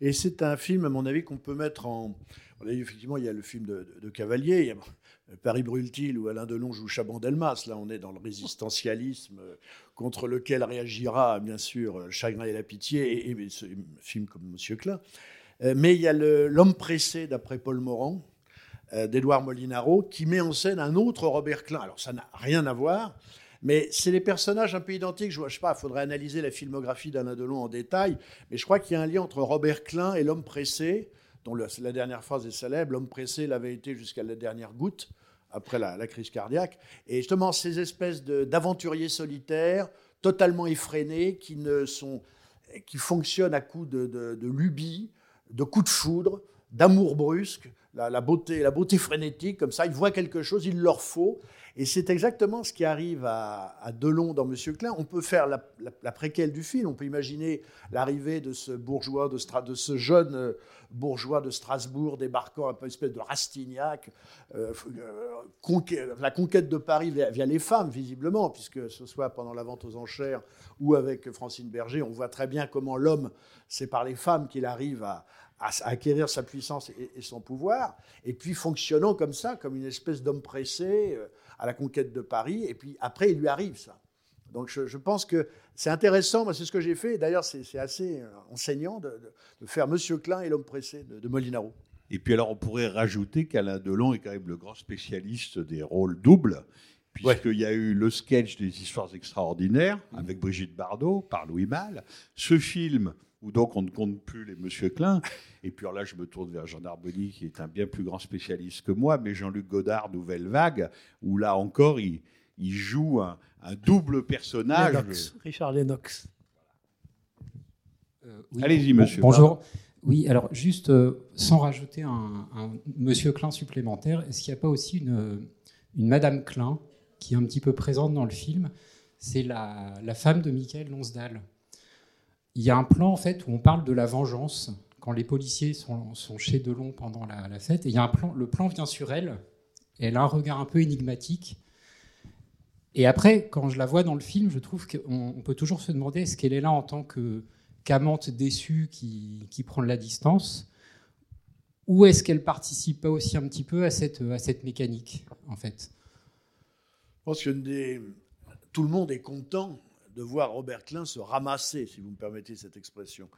Et c'est un film, à mon avis, qu'on peut mettre en. On effectivement, il y a le film de, Cavalier, Paris brûle-t-il, où Alain Delon joue Chaban-Delmas. Là, on est dans le résistentialisme contre lequel réagira, bien sûr, le chagrin et la pitié, et, et film comme Monsieur Klein. Euh, Mais il y a L'homme pressé, d'après Paul Morand, euh, d'Édouard Molinaro, qui met en scène un autre Robert Klein. Alors, ça n'a rien à voir. Mais c'est des personnages un peu identiques. Je ne sais pas, il faudrait analyser la filmographie d'Alain Delon en détail. Mais je crois qu'il y a un lien entre Robert Klein et l'homme pressé, dont la dernière phrase est célèbre. L'homme pressé l'avait été jusqu'à la dernière goutte, après la, crise cardiaque. Et justement, ces espèces d'aventuriers solitaires, totalement effrénés, qui, ne sont, qui fonctionnent à coups de, de, de lubie, de coups de foudre, d'amour brusque, la beauté, la beauté frénétique, comme ça. Ils voient quelque chose, il leur faut. Et c'est exactement ce qui arrive à, Delon dans Monsieur Klein. On peut faire la, préquelle du film. On peut imaginer l'arrivée de ce bourgeois, de, ce jeune euh, bourgeois de Strasbourg débarquant un peu espèce de Rastignac. euh, euh, la conquête de Paris via, les femmes, visiblement, puisque ce soit pendant la vente aux enchères ou avec Francine Berger, on voit très bien comment l'homme, c'est par les femmes qu'il arrive à, acquérir sa puissance et, son pouvoir, et puis fonctionnant comme ça, comme une espèce d'homme pressé à la conquête de Paris, et puis après, il lui arrive ça. Donc je, je pense que c'est intéressant, moi c'est ce que j'ai fait, et d'ailleurs c'est assez euh, enseignant de, de- de faire Monsieur Klein et l'homme pressé de, de Molinaro. Et puis alors, on pourrait rajouter qu'Alain Delon est quand même le grand spécialiste des rôles doubles, puisqu'il y a eu le sketch des histoires extraordinaires avec Brigitte Bardot par Louis Malle, ce film où donc on ne compte plus les Monsieur Klein, et puis alors là je me tourne vers Jean Arbony qui est un bien plus grand spécialiste que moi, mais Jean-Luc Godard, Nouvelle Vague, où là encore il, il joue un, un double personnage. Lennox, Richard Lennox. Euh, oui, Allez-y, monsieur. Bonjour. Oui, alors juste euh, sans rajouter un, un monsieur Klein supplémentaire, est-ce qu'il n'y a pas aussi une, une Madame Klein qui est un petit peu présente dans le film? C'est la, la femme de Michael Lonsdal. Il y a un plan en fait où on parle de la vengeance quand les policiers sont, chez Delon pendant la, fête. Et il y a un plan, le plan vient sur elle. Elle a un regard un peu énigmatique. Et après, quand je la vois dans le film, je trouve qu'on on peut toujours se demander est-ce qu'elle est là en tant que qu'amante déçue qui, prend de la distance? Ou est-ce qu'elle participe pas aussi un petit peu à cette, à cette mécanique, en fait? Je pense que tout le monde est content de voir Robert Klein se ramasser, si vous me permettez cette expression.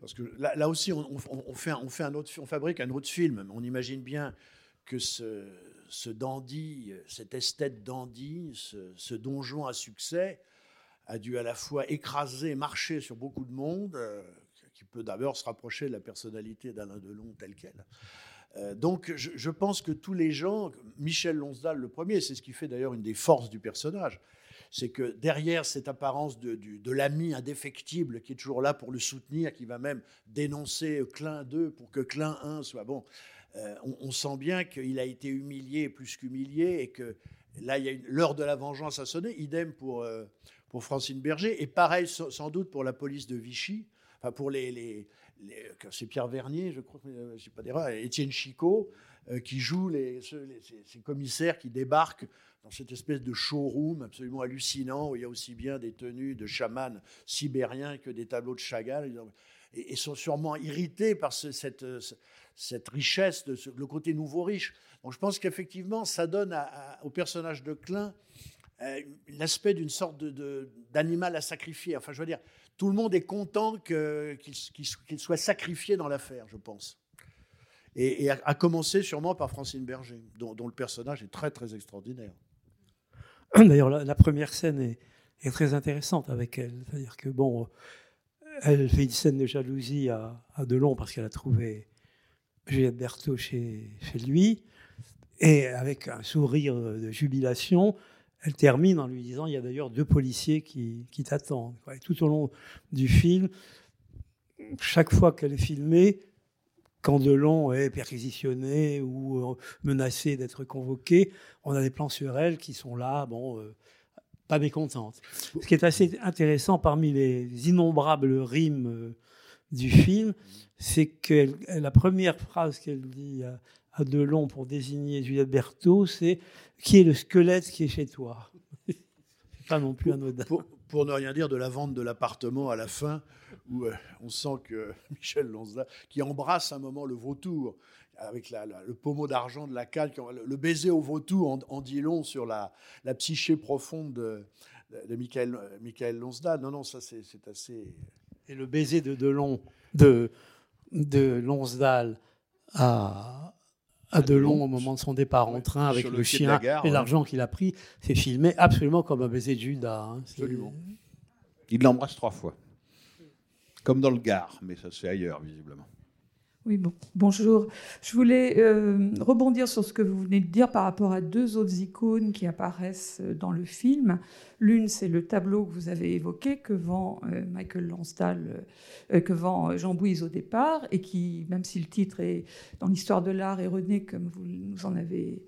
Parce que là, aussi, on, on- fait un, autre, on fabrique un autre film. On imagine bien que ce, dandy, cet esthète dandy, ce, ce donjon à succès, a dû à la fois écraser, marcher sur beaucoup de monde, euh, qui peut d'abord se rapprocher de la personnalité d'Alain Delon telle qu'elle. Euh, donc je, je pense que tous les gens, Michel Lonsdal le premier, c'est ce qui fait d'ailleurs une des forces du personnage, c'est que derrière cette apparence de, l'ami indéfectible qui est toujours là pour le soutenir, qui va même dénoncer Klein 2 pour que Klein 1 soit bon, euh, on, sent bien qu'il a été humilié plus qu'humilié et que là, l'heure de la vengeance a sonné. Idem pour, euh, Francine Berger. Et pareil, sans doute, pour la police de Vichy. Enfin, pour les. c'est Pierre Vernier, je crois, euh, je sais pas d'erreur, Étienne Chicot, euh, qui joue les, ceux- les- ces, commissaires qui débarquent dans cette espèce de showroom absolument hallucinant où il y a aussi bien des tenues de chamans sibériens que des tableaux de Chagall. Et, sont sûrement irrités par euh, ce- cette richesse, de le côté nouveau riche. Donc je pense qu'effectivement, ça donne au personnage de Klein euh, l'aspect d'une sorte d'animal à sacrifier. Enfin, je veux dire, tout le monde est content qu'il soit sacrifié dans l'affaire, je pense. Et, à, commencer sûrement par Francine Berger, dont, le personnage est très très extraordinaire. D'ailleurs, la, première scène est, très intéressante avec elle. C'est-à-dire que, bon, elle fait une scène de jalousie à, Delon parce qu'elle a trouvé Juliette Berthaud chez, lui. Et avec un sourire de jubilation, elle termine en lui disant il y a d'ailleurs deux policiers qui, qui t'attendent. tout au long du film, chaque fois qu'elle est filmée, quand Delon est perquisitionné ou euh, menacé d'être convoqué, on a des plans sur elle qui sont là, bon, euh, pas mécontentes. Ce qui est assez intéressant parmi les innombrables rimes euh, du film, c'est que la première phrase qu'elle dit à, à Delon pour désigner Juliette Berthaud, c'est Qui est le squelette qui est chez toi? Pas non plus anodin. Pour, pour ne rien dire de la vente de l'appartement à la fin, où euh, on sent que Michel Lanza, qui embrasse un moment le vautour, avec la- la- le pommeau d'argent de la qui- le, le baiser au vautour en, en dit long sur la, la psyché profonde de, de Michael, euh, Michael Lonsdal. Non, non, ça c'est c'est assez... Et le baiser de Delon, de, de Lonsdal à, à Delon au moment de son départ en train avec le, la chien gare, et ouais. l'argent qu'il a pris, c'est filmé absolument comme un baiser de Judas. hein. C'est- Absolument. Il l'embrasse trois fois. Comme dans le Gard, mais ça se fait ailleurs, visiblement. Oui, bon, bonjour. Je voulais euh, rebondir sur ce que vous venez de dire par rapport à deux autres icônes qui apparaissent euh, dans le film. L'une, c'est le tableau que vous avez évoqué, que vend euh, Michael Lansdale, euh, que vend Jean Bouise au départ, et qui, même si le titre est dans l'histoire de l'art erroné, comme vous nous en avez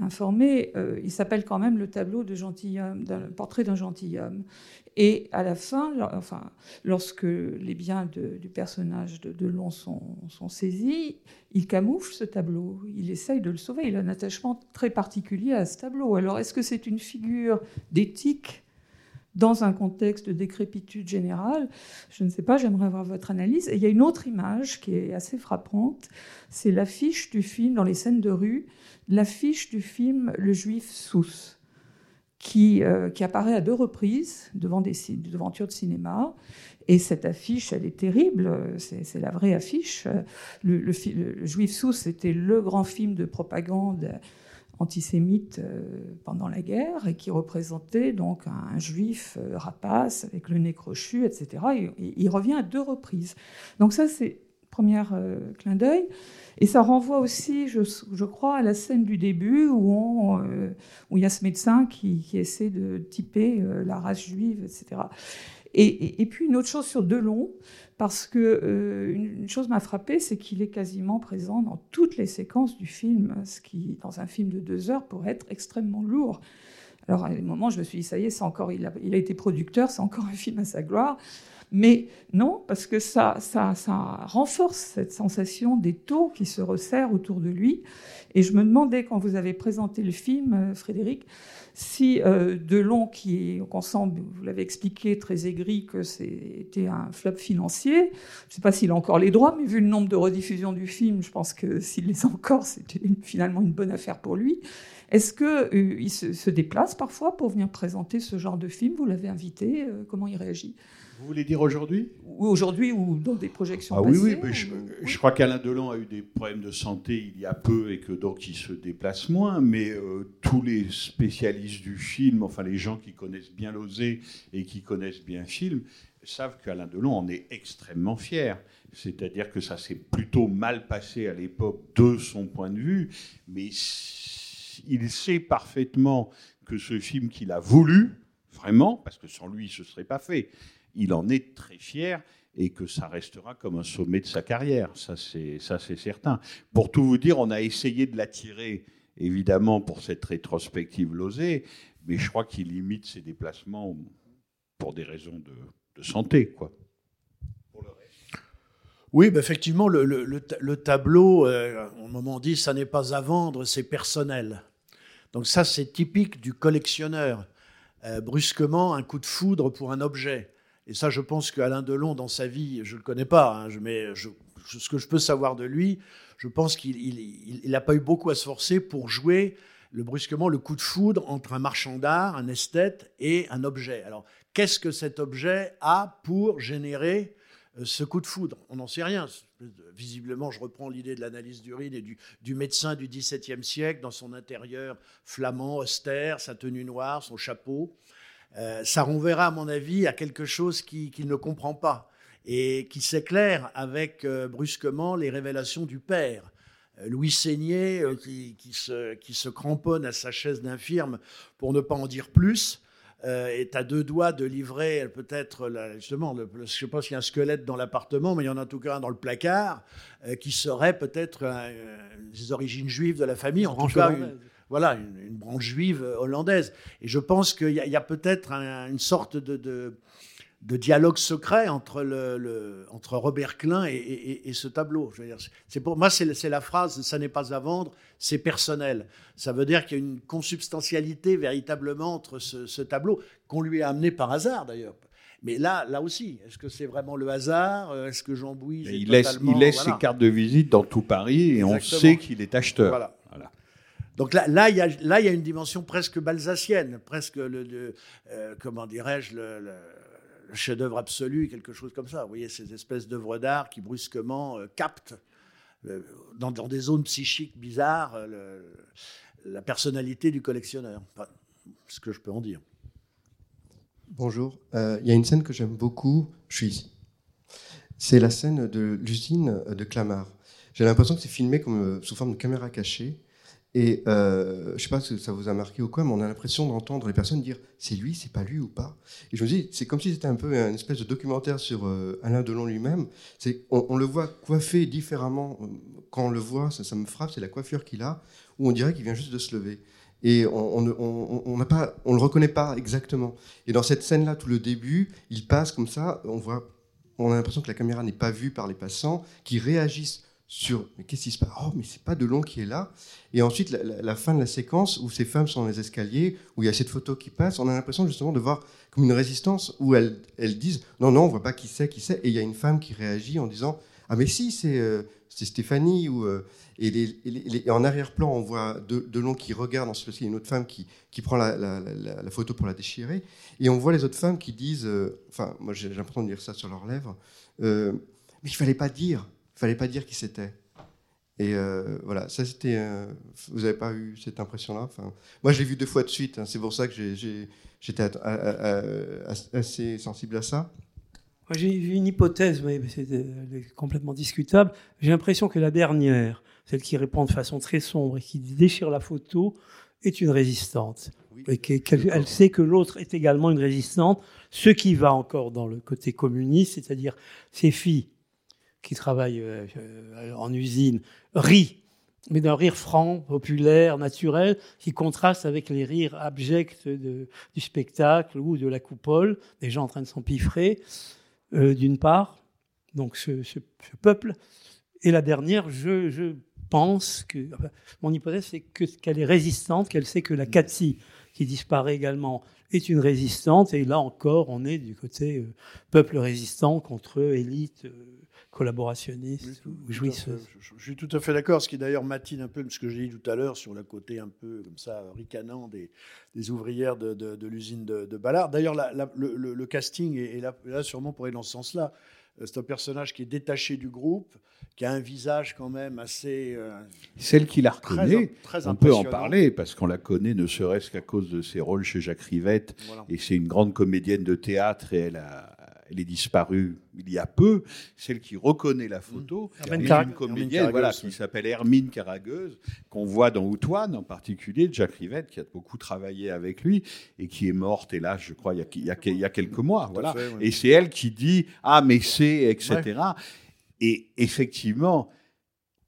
informé, il s'appelle quand même le tableau de gentilhomme, d'un portrait d'un gentilhomme. Et à la fin, enfin, lorsque les biens de- du personnage de Delon sont, sont saisis, il camoufle ce tableau. Il essaye de le sauver. Il a un attachement très particulier à ce tableau. Alors, est-ce que c'est une figure d'éthique dans un contexte de décrépitude générale? Je ne sais pas, j'aimerais avoir votre analyse. Et il y a une autre image qui est assez frappante. C'est l'affiche du film, dans les scènes de rue, l'affiche du film Le Juif Sousse qui, euh, qui apparaît à deux reprises devant des devantures de cinéma. Et cette affiche, elle est terrible, c'est la vraie affiche. Le, le le Juif sous, c'était le grand film de propagande antisémite euh, pendant la guerre et qui représentait donc un, juif euh, rapace avec le nez crochu, etc. Et, et il revient à deux reprises. Donc ça, c'est premier euh, clin d'œil. Et ça renvoie aussi, je, crois, à la scène du début où, on, euh, où il y a ce médecin qui, essaie de typer euh, la race juive, etc. Et, puis une autre chose sur Delon, parce que une, chose m'a frappé, c'est qu'il est quasiment présent dans toutes les séquences du film, ce qui, dans un film de deux heures, pourrait être extrêmement lourd. Alors à un moment, je me suis dit, ça y est, c'est encore, il a été producteur, c'est encore un film à sa gloire. Mais non, parce que ça, renforce cette sensation des taux qui se resserrent autour de lui. Et je me demandais, quand vous avez présenté le film, euh, Frédéric, si euh, Delon, qui est, qu'on vous l'avez expliqué, très aigri, que c'était un flop financier, je ne sais pas s'il a encore les droits, mais vu le nombre de rediffusions du film, je pense que s'il les a encore, c'était finalement une bonne affaire pour lui. Est-ce qu'il se, se déplace parfois pour venir présenter ce genre de film? Vous l'avez invité euh, Comment il réagit? Vous voulez dire aujourd'hui? Ou aujourd'hui ou dans des projections Ah oui, passées oui, mais je, je crois qu'Alain Delon a eu des problèmes de santé il y a peu et que donc il se déplace moins, mais euh, tous les spécialistes du film, enfin les gens qui connaissent bien l'osé et qui connaissent bien le film, savent qu'Alain Delon en est extrêmement fier. C'est-à-dire que ça s'est plutôt mal passé à l'époque de son point de vue, mais il sait parfaitement que ce film qu'il a voulu, vraiment, parce que sans lui, ce ne serait pas fait, il en est très fier et que ça restera comme un sommet de sa carrière. Ça, c'est certain. Pour tout vous dire, on a essayé de l'attirer, évidemment, pour cette rétrospective Losé, mais je crois qu'il limite ses déplacements pour des raisons de, santé, quoi. Oui, bah, effectivement, le, le tableau, euh, au moment dit, ça n'est pas à vendre, c'est personnel. Donc ça, c'est typique du collectionneur. Euh, brusquement, un coup de foudre pour un objet. Et ça, je pense qu'Alain Delon, dans sa vie, je ne le connais pas, hein, mais je- ce que je peux savoir de lui, je pense qu'il n'a pas eu beaucoup à se forcer pour jouer le, brusquement le coup de foudre entre un marchand d'art, un esthète et un objet. Alors, qu'est-ce que cet objet a pour générer euh, ce coup de foudre? On n'en sait rien. Visiblement, je reprends l'idée de l'analyse d'urine et du, du médecin du XVIIe siècle dans son intérieur flamand, austère, sa tenue noire, son chapeau. Euh, ça renverra, à mon avis, à quelque chose qui- qu'il ne comprend pas et qui s'éclaire avec euh, brusquement les révélations du père. Euh, Louis Seigné, qui, qui se, qui se cramponne à sa chaise d'infirme pour ne pas en dire plus, euh, est à deux doigts de livrer peut-être, justement, le- le- je pas s'il y a un squelette dans l'appartement, mais il y en a en tout cas un dans le placard, euh, qui serait peut-être euh, des origines juives de la famille, en tout cas une, voilà, une, une branche juive euh, hollandaise. Et je pense qu'il y a, peut-être un- une sorte de, de- de dialogue secret entre, le, le- entre Robert Klein et, et- et ce tableau. C'est pour moi, c'est la phrase "ça n'est pas à vendre, c'est personnel". Ça veut dire qu'il y a une consubstantialité véritablement entre ce, ce tableau qu'on lui a amené par hasard d'ailleurs. Mais là, là aussi, est-ce que c'est vraiment le hasard Euh, Est-ce que Jean est Il laisse, totalement- il laisse voilà. ses cartes de visite dans tout Paris et on sait qu'il est acheteur. Voilà. Donc là, là, il y a, une dimension presque balsacienne, presque le, euh, comment dirais-je, le, chef-d'œuvre absolu, quelque chose comme ça. Vous voyez, ces espèces d'œuvres d'art qui brusquement euh, captent euh, dans, des zones psychiques bizarres la personnalité du collectionneur. Ce que je peux en dire. Bonjour. Il y a une scène que j'aime beaucoup. Je suis. C'est la scène de l'usine de Clamart. J'ai l'impression que c'est filmé comme sous forme de caméra cachée. Et euh, je sais pas si ça vous a marqué ou quoi, mais on a l'impression d'entendre les personnes dire c'est lui, c'est pas lui ou pas? Et je me dis, c'est comme si c'était un peu une espèce de documentaire sur euh, Alain Delon lui-même. On, le voit coiffé différemment. Quand on le voit, ça, me frappe, c'est la coiffure qu'il a, où on dirait qu'il vient juste de se lever. Et on ne le reconnaît pas exactement. Et dans cette scène-là, tout le début, il passe comme ça, on on a l'impression que la caméra n'est pas vue par les passants, qui réagissent sur mais qu'est-ce qui se passe? Oh, mais c'est pas Delon qui est là. Et ensuite, la, fin de la séquence où ces femmes sont dans les escaliers, où il y a cette photo qui passe, on a l'impression justement de voir comme une résistance où elles, disent non, non, on voit pas qui c'est, qui c'est. Et il y a une femme qui réagit en disant ah, mais si, c'est euh, Stéphanie. Euh, et, en arrière-plan, on voit De- Delon qui regarde, ensuite il y a une autre femme qui, qui prend la, la- photo pour la déchirer. Et on voit les autres femmes qui disent, euh, enfin, moi j'ai l'impression de lire ça sur leurs lèvres, euh, mais il fallait pas dire, fallait pas dire qui c'était. Et euh, voilà, ça c'était. euh, vous n'avez pas eu cette impression-là? Enfin, Moi, je l'ai vu deux fois de suite. hein, c'est pour ça que j'étais assez sensible à ça. Moi, j'ai vu une hypothèse, mais c'est complètement discutable. J'ai l'impression que la dernière, celle qui répond de façon très sombre et qui déchire la photo, est une résistante. Et qu'elle qu'elle- elle sait que l'autre est également une résistante, ce qui va encore dans le côté communiste, c'est-à-dire ces filles qui travaillent euh, en usine rient, mais d'un rire franc, populaire, naturel, qui contraste avec les rires abjects du spectacle ou de la coupole, des gens en train de s'empiffrer euh, d'une part, donc ce, peuple, et la dernière, je, je pense que mon hypothèse c'est que qu'elle est résistante, qu'elle sait que la Cathy qui disparaît également est une résistante, et là encore on est du côté euh, peuple résistant contre élite collaborationniste ou fait. jouisseuse. Je, je suis tout à fait d'accord, ce qui d'ailleurs matine un peu ce que j'ai dit tout à l'heure sur le côté un peu comme ça ricanant des, des ouvrières de, de- de l'usine de, de Ballard. D'ailleurs, la- la- le, le- le casting est, est là, là sûrement pour aller dans ce sens-là. Euh, C'est un personnage qui est détaché du groupe, qui a un visage quand même assez. euh, Celle qui la reconnaît, très on peut en parler parce qu'on la connaît ne serait-ce qu'à cause de ses rôles chez Jacques Rivette. Voilà. Et c'est une grande comédienne de théâtre et elle a, elle est disparue il y a peu, celle qui reconnaît la photo, Mmh. Est une comédienne voilà, qui s'appelle Hermine Caragueuse, qu'on voit dans Outouane en particulier, Jacques Rivette, qui a beaucoup travaillé avec lui et qui est morte, hélas, je crois, il y a, il y a- il y a quelques mois. Voilà. fait. Et c'est elle qui dit Ah, mais c'est, etc. Et effectivement,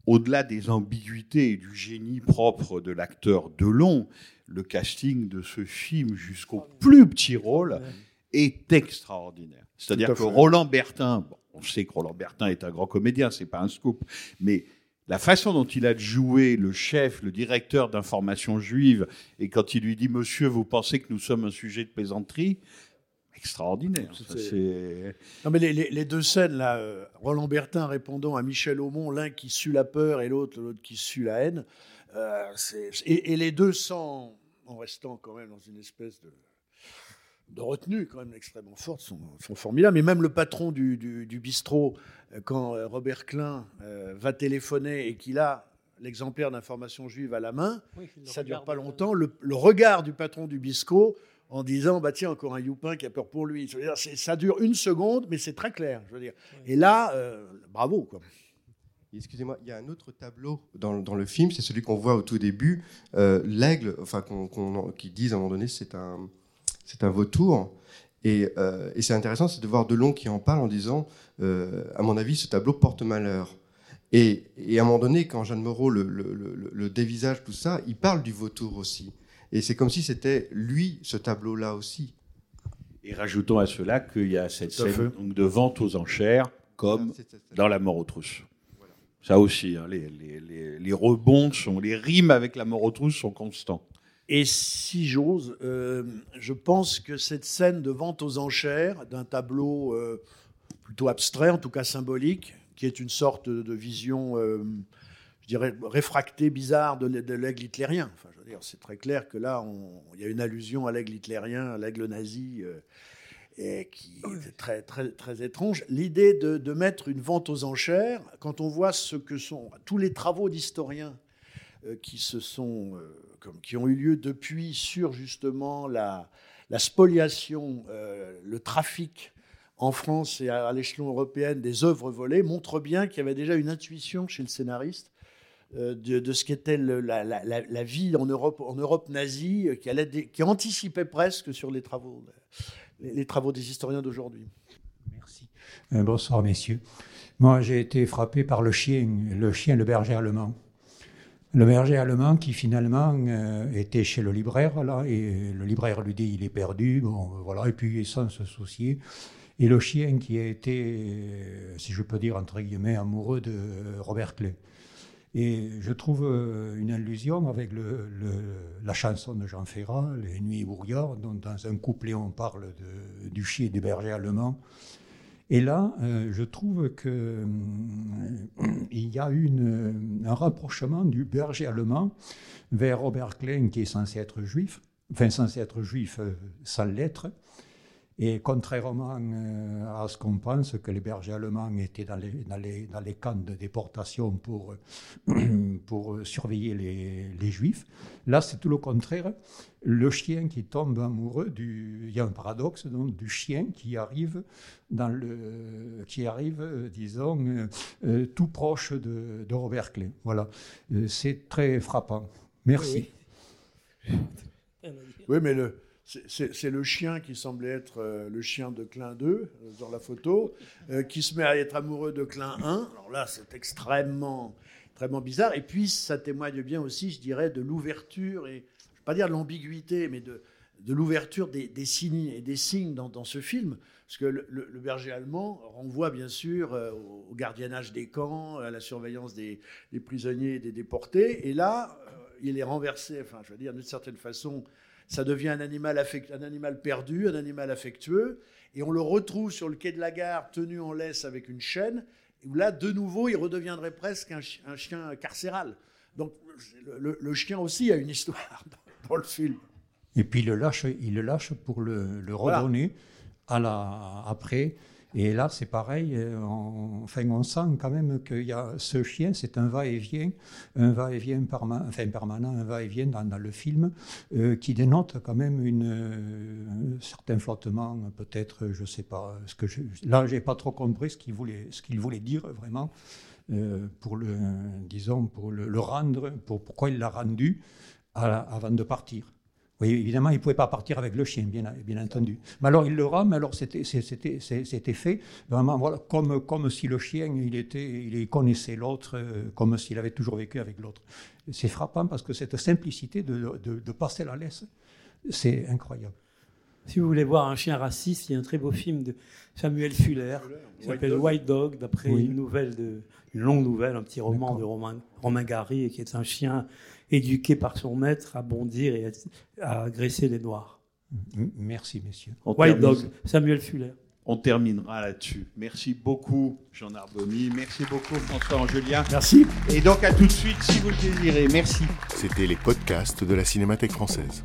au-delà des ambiguïtés et du génie propre de l'acteur Delon, le casting de ce film jusqu'au plus petit rôle est extraordinaire. C'est-à-dire que. Roland Bertin, bon, on sait que Roland Bertin est un grand comédien, c'est pas un scoop, mais la façon dont il a de jouer le chef, le directeur d'information juive, et quand il lui dit Monsieur, vous pensez que nous sommes un sujet de plaisanterie Extraordinaire. Ça, Non, mais les, les- les deux scènes, là, euh, Roland Bertin répondant à Michel Aumont, l'un qui sue la peur et l'autre l'autre qui sue la haine, euh, et, et les deux sans, en restant quand même dans une espèce de, de retenue quand même extrêmement forte, sont, sont formidables. Mais même le patron du, du- du bistrot, euh, quand euh, Robert Klein euh, va téléphoner et qu'il a l'exemplaire d'information juive à la main, ça dure pas longtemps. Le, le regard du patron du bistrot en disant bah tiens encore un youpin qui a peur pour lui. Dire, ça dure une seconde, mais c'est très clair. Je veux dire. Et là, euh, bravo quoi. Excusez-moi, il y a un autre tableau dans, dans le film, c'est celui qu'on voit au tout début, euh, l'aigle, enfin qu'on, qu'on- qui disent à un moment donné c'est un, c'est un vautour. Et, euh, et c'est intéressant, c'est de voir Delon qui en parle en disant, euh, à mon avis, ce tableau porte malheur. Et, et à un moment donné, quand Jeanne Moreau le, le- le- le dévisage, tout ça, il parle du vautour aussi. Et c'est comme si c'était lui, ce tableau-là aussi. Et rajoutons à cela qu'il y a cette Tout scène donc, de vente aux enchères, comme dans La mort aux trousses. Ça aussi, hein, les, les- les- les rebonds, sont, les rimes avec La mort aux trousses sont constants. Et si j'ose, euh, je pense que cette scène de vente aux enchères d'un tableau euh, plutôt abstrait, en tout cas symbolique, qui est une sorte de, vision, euh, je dirais, réfractée, bizarre de, l'ai- de l'aigle hitlérien. Enfin, je veux dire, c'est très clair que là, il y a une allusion à l'aigle hitlérien, à l'aigle nazi, et qui est très, très, très étrange. L'idée de, de mettre une vente aux enchères, quand on voit ce que sont tous les travaux d'historiens qui se sont, qui ont eu lieu depuis sur justement la, spoliation, euh, le trafic en France et à, l'échelon européen des œuvres volées, montre bien qu'il y avait déjà une intuition chez le scénariste euh, de, ce qu'était la, vie en Europe, en nazie, euh, qui, anticipait presque sur les travaux, les, travaux des historiens d'aujourd'hui. Euh, bonsoir, messieurs. Moi, j'ai été frappé par le chien, le chien, le berger allemand. Le berger allemand qui finalement euh, était chez le libraire, là, et le libraire lui dit il est perdu, bon, voilà, et puis sans se soucier. Et le chien qui a été, euh, si je peux dire, entre guillemets, amoureux de Robert Clay. Et je trouve euh, une allusion avec le, la chanson de Jean Ferrat, Les Nuits Bourgard, dont dans un couplet on parle du chien et des bergers allemands. Et là, euh, je trouve que hum, il y a un rapprochement du berger allemand vers Robert Klein, qui est censé être juif, enfin censé être juif euh, sans l'être. Et contrairement euh, à ce qu'on pense, que les bergers allemands étaient dans les, dans les, dans les camps de déportation pour, pour surveiller les, les juifs, là c'est tout le contraire. Le chien qui tombe amoureux du. Il y a un paradoxe, donc, du chien qui arrive, dans le, qui arrive euh, disons, euh, tout proche de, de Robert Klein. Voilà. C'est très frappant. Merci. Oui, mais le, c'est- le chien qui semblait être euh, le chien de Klein 2, euh, dans la photo, euh, qui se met à être amoureux de Klein 1. Alors là, c'est extrêmement, extrêmement bizarre. Et puis, ça témoigne bien aussi, je dirais, de l'ouverture, et je ne vais pas dire de l'ambiguïté, mais de, l'ouverture des, signes et des signes dans, ce film. Parce que le, berger allemand renvoie bien sûr au, gardiennage des camps, à la surveillance des, des prisonniers et des déportés. Et là, il est renversé, enfin, je veux dire, d'une certaine façon, ça devient un animal, affect- un animal perdu, un animal affectueux, et on le retrouve sur le quai de la gare tenu en laisse avec une chaîne, où là, de nouveau, il redeviendrait presque un, chi- un chien carcéral. Donc le, le- le chien aussi a une histoire dans, dans le film. Et puis il le lâche, il le lâche pour le, le Voilà. redonner à la, après. Et là, c'est pareil. euh, on, enfin, on sent quand même qu'il y a ce chien, c'est un va-et-vient, un va-et-vient permanent, un va-et-vient dans, le film, euh, qui dénote quand même une, euh, un certain flottement, peut-être, je sais pas. Que je, là, j'ai pas trop compris ce qu'il voulait, dire vraiment. euh, pour le, disons, pour le, rendre, pour pourquoi il l'a rendu avant de partir. Oui, évidemment, il ne pouvait pas partir avec le chien, bien, bien entendu. Mais alors, il le rend, mais alors c'était, fait vraiment voilà, comme, comme si le chien, il, était, il connaissait l'autre, euh, comme s'il avait toujours vécu avec l'autre. C'est frappant parce que cette simplicité de, de, de passer la laisse, c'est incroyable. Si vous voulez voir un chien raciste, il y a un très beau film de Samuel Fuller qui White s'appelle Dog. White Dog, d'après Oui. une nouvelle de, une longue nouvelle, un petit roman de Romain, Romain Gary, et qui est un chien éduqué par son maître à bondir et à, agresser les noirs. Merci, messieurs. On White termine- Dog, Samuel Fuller. On terminera là-dessus. Merci beaucoup, Jean Arboni. Merci beaucoup, François Angelien. Merci. Et donc, à tout de suite, si vous le désirez. Merci. C'était les podcasts de la Cinémathèque française.